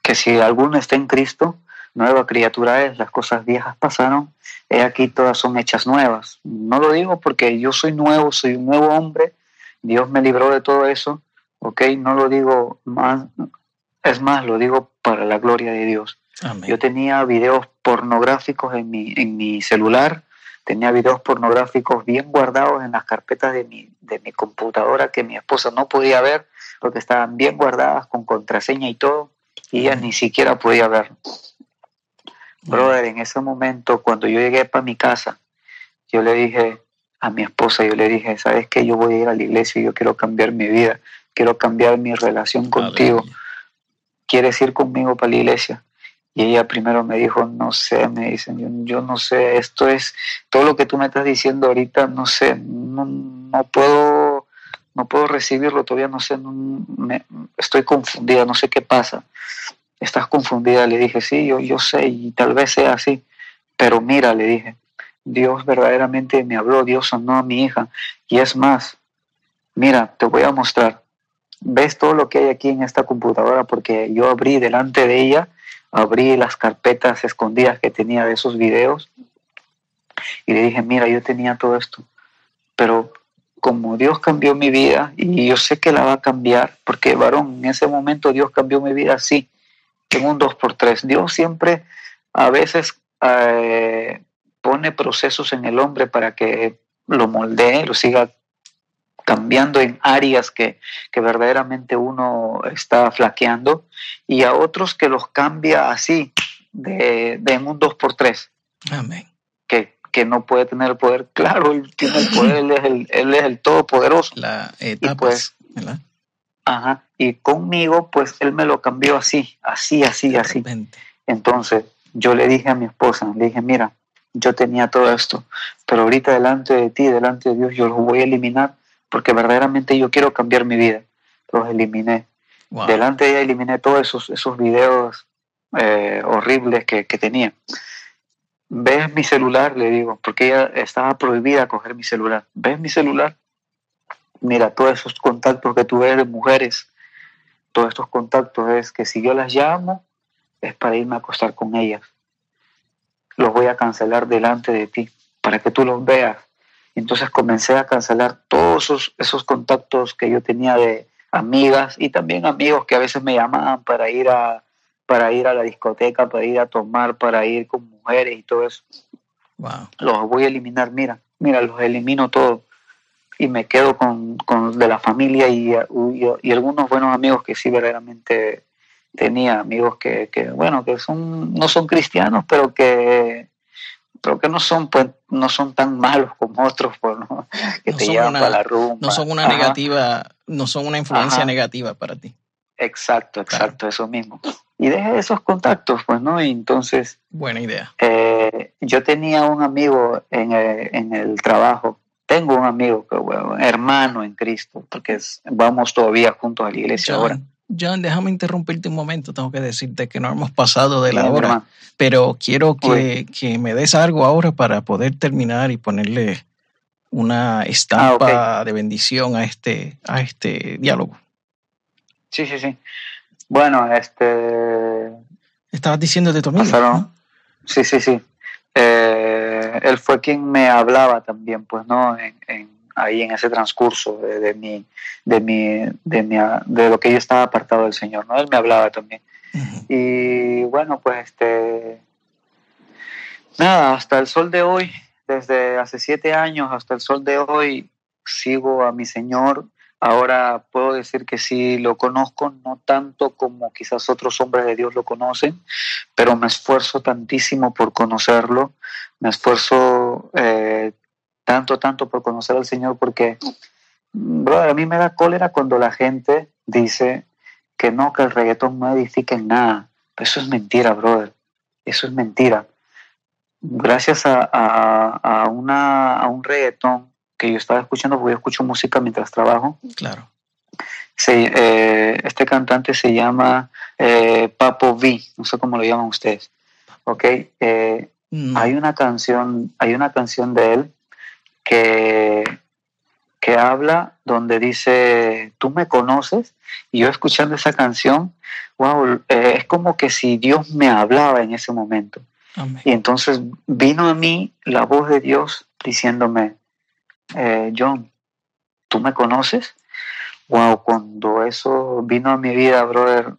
que si alguno está en Cristo, nueva criatura es, las cosas viejas pasaron, he aquí todas son hechas nuevas. No lo digo porque yo soy nuevo, soy un nuevo hombre, Dios me libró de todo eso, ¿ok? No lo digo más, es más, lo digo para la gloria de Dios. Amén. Yo tenía videos pornográficos en mi, en mi celular, tenía videos pornográficos bien guardados en las carpetas de mi, de mi computadora que mi esposa no podía ver porque estaban bien guardadas con contraseña y todo, y ella ni siquiera podía ver. Brother, en ese momento, cuando yo llegué para mi casa, yo le dije a mi esposa, yo le dije, ¿sabes qué? Yo voy a ir a la iglesia y yo quiero cambiar mi vida, quiero cambiar mi relación contigo. ¿quieres ir conmigo para la iglesia? Y ella primero me dijo, no sé, me dicen, yo, yo no sé, esto es, todo lo que tú me estás diciendo ahorita, no sé, no, no puedo, no puedo recibirlo, todavía no sé, no- me- estoy confundida, no sé qué pasa. Estás confundida, le dije, sí, yo, yo sé, y tal vez sea así, pero mira, le dije, Dios verdaderamente me habló, Dios sanó a mi hija, y es más, mira, te voy a mostrar, ves todo lo que hay aquí en esta computadora porque yo abrí delante de ella, abrí las carpetas escondidas que tenía de esos videos y le dije, mira, yo tenía todo esto, pero como Dios cambió mi vida y yo sé que la va a cambiar, porque varón, en ese momento Dios cambió mi vida así, en un 2x3. Dios siempre a veces eh, pone procesos en el hombre para que lo moldee, lo siga cambiando en áreas que, que verdaderamente uno está flaqueando y a otros que los cambia así, de, de en un 2x3 Amén. que, que no puede tener el poder. Claro, él tiene el poder, él es el, él es el todopoderoso. La etapas, pues, ¿verdad? Ajá. Y conmigo, pues él me lo cambió así, así, así, De así. repente. Entonces, yo le dije a mi esposa, le dije, mira, yo tenía todo esto, pero ahorita delante de ti, delante de Dios, yo los voy a eliminar porque verdaderamente yo quiero cambiar mi vida. Los eliminé. Wow. Delante de ella eliminé todos esos, esos videos eh, horribles que, que tenía. ¿Ves mi celular? Le digo, porque ella estaba prohibida coger mi celular. ¿Ves mi celular? Mira, todos esos contactos que tú ves de mujeres, todos estos contactos es que si yo las llamo, es para irme a acostar con ellas. Los voy a cancelar delante de ti, para que tú los veas. Entonces comencé a cancelar todos esos, esos contactos que yo tenía de amigas y también amigos que a veces me llamaban para ir a, para ir a la discoteca, para ir a tomar, para ir con mujeres y todo eso. Wow. Los voy a eliminar, mira, mira, los elimino todos y me quedo con, con de la familia y, y, y algunos buenos amigos que sí verdaderamente tenía amigos que, que, bueno que son no son cristianos pero que pero que no son pues no son tan malos como otros pues, ¿no? [laughs] que No te llevan una- para la rumba No son una Ajá, negativa, no son una influencia Ajá. negativa para ti. exacto exacto eso mismo y dejé esos contactos pues no y entonces Buena idea. eh, yo tenía un amigo en el, en el trabajo tengo un amigo que bueno, hermano en Cristo porque es- vamos todavía juntos a la iglesia ahora John, déjame interrumpirte un momento. Tengo que decirte que no hemos pasado de la hora, hermano. pero quiero que, que me des algo ahora para poder terminar y ponerle una estampa de bendición a este, a este diálogo. sí sí sí bueno este Estabas diciendo de tu amigo. Pasaron. ¿no? Sí, sí, sí. Eh, él fue quien me hablaba también, pues, ¿no? En, en- ahí en ese transcurso de, de mi, de mi, de mi, de lo que yo estaba apartado del Señor, ¿no? Él me hablaba también. Y bueno, pues, este, nada, hasta el sol de hoy, desde hace siete años hasta el sol de hoy, sigo a mi Señor. Ahora puedo decir que sí lo conozco, no tanto como quizás otros hombres de Dios lo conocen, pero me esfuerzo tantísimo por conocerlo, me esfuerzo eh, tanto, tanto por conocer al Señor, porque, brother, a mí me da cólera cuando la gente dice que no, que el reggaetón no edifica en nada. Eso es mentira, brother. Eso es mentira. Gracias a, a, a una, a un reggaetón que yo estaba escuchando, porque yo escucho música mientras trabajo, Claro. se, eh, este cantante se llama eh, Papo V, no sé cómo lo llaman ustedes. Ok, eh, No. hay una canción, hay una canción de él que, que habla donde dice, tú me conoces, y yo escuchando esa canción, wow, eh, es como que si Dios me hablaba en ese momento. Amén. Y entonces vino a mí la voz de Dios diciéndome, eh, John, ¿tú me conoces? Wow, cuando eso vino a mi vida, brother,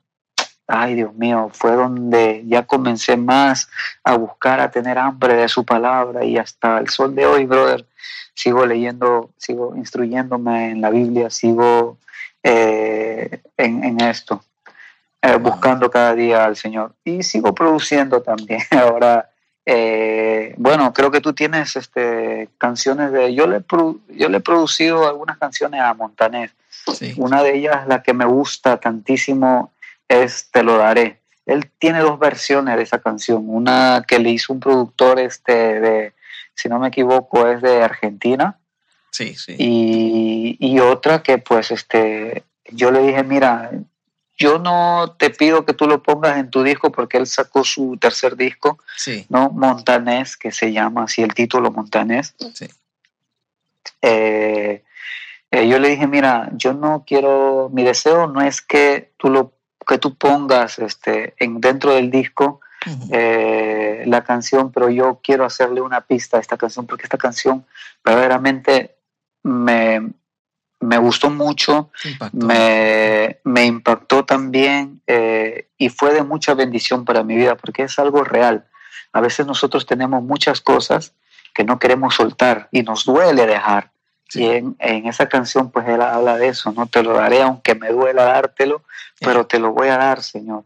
ay Dios mío, fue donde ya comencé más a buscar, a tener hambre de su palabra y hasta el sol de hoy, brother, sigo leyendo, sigo instruyéndome en la Biblia, sigo eh, en, esto, eh, buscando cada día al Señor y sigo produciendo también. [laughs] Ahora, eh, bueno, creo que tú tienes este, canciones de... Yo le, yo le he producido algunas canciones a Montaner. Sí. Una de ellas, la que me gusta tantísimo, es Te lo daré. Él tiene dos versiones de esa canción. Una que le hizo un productor, este, de, si no me equivoco, es de Argentina. Sí, sí. Y, y otra que pues este, yo le dije, mira, yo no te pido que tú lo pongas en tu disco porque él sacó su tercer disco, Sí, ¿no? Montanés, que se llama así el título Montanés. sí. Eh, eh, yo le dije, mira, yo no quiero, mi deseo no es que tú lo que tú pongas este, en, dentro del disco eh, la canción, pero yo quiero hacerle una pista a esta canción porque esta canción verdaderamente me, me gustó mucho, me, me impactó también eh, y fue de mucha bendición para mi vida porque es algo real. A veces nosotros tenemos muchas cosas que no queremos soltar y nos duele dejar. Sí. Y en, en esa canción pues él habla de eso, no te lo daré aunque me duela dártelo, pero te lo voy a dar, Señor.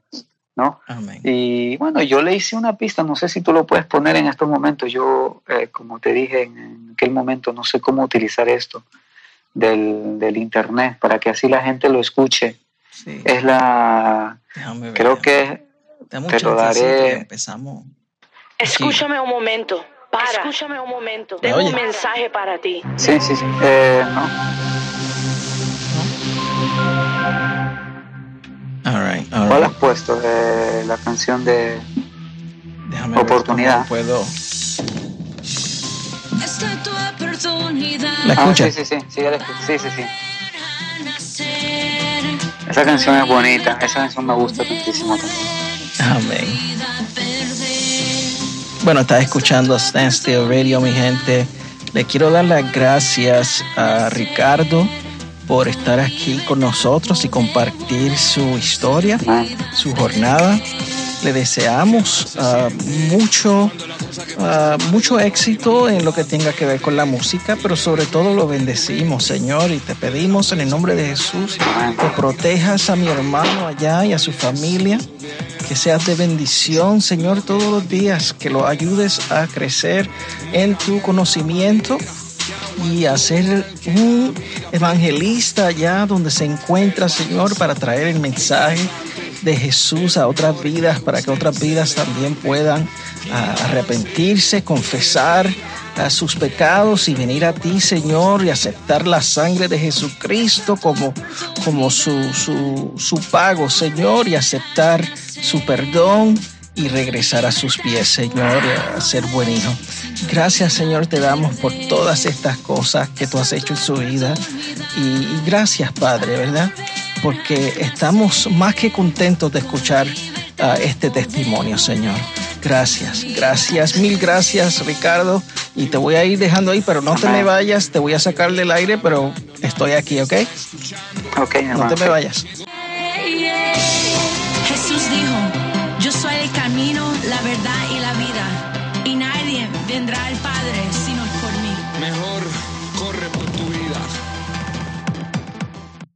¿No? Amén. Y bueno, yo le hice una pista, no sé si tú lo puedes poner en estos momentos. Yo, eh, como te dije en, en aquel momento, no sé cómo utilizar esto del, del internet para que así la gente lo escuche. Sí. Es la, Déjame ver. creo que, te lo daré. empezamos. Escúchame un momento. Para. Escúchame un momento. Tengo un mensaje para ti. sí, sí, sí, eh, no, All right, all ¿cuál has puesto? Eh, la canción de, Déjame ver Oportunidad. cómo puedo. Esta ¿La ah, escuchas? sí, sí, sí, sí, la sí, sí, sí. Esa canción es bonita, esa canción me gusta tantísimo también. Amén. Bueno, estás escuchando Stand Still Radio, mi gente. Le quiero dar las gracias a Ricardo por estar aquí con nosotros y compartir su historia, su jornada. Le deseamos ah, mucho, ah, mucho éxito en lo que tenga que ver con la música, pero sobre todo lo bendecimos, Señor, y te pedimos en el nombre de Jesús que protejas a mi hermano allá y a su familia, que seas de bendición, Señor, todos los días, que lo ayudes a crecer en tu conocimiento y a ser un evangelista allá donde se encuentra, Señor, para traer el mensaje de Jesús a otras vidas, para que otras vidas también puedan ah, arrepentirse, confesar ah, sus pecados y venir a ti, Señor, y aceptar la sangre de Jesucristo como, como su, su, pago, Señor, y aceptar su perdón y regresar a sus pies, Señor, a ser buen hijo. Gracias, Señor, te damos por todas estas cosas que tú has hecho en su vida. Y gracias, Padre, ¿verdad? Porque estamos más que contentos de escuchar ah, este testimonio, Señor. Gracias, gracias, mil gracias, Ricardo. Y te voy a ir dejando ahí, pero no te me vayas, te voy a sacar del aire, pero estoy aquí, ¿ok? Ok, No hermano. te me vayas. Jesús dijo, yo soy el camino, la verdad y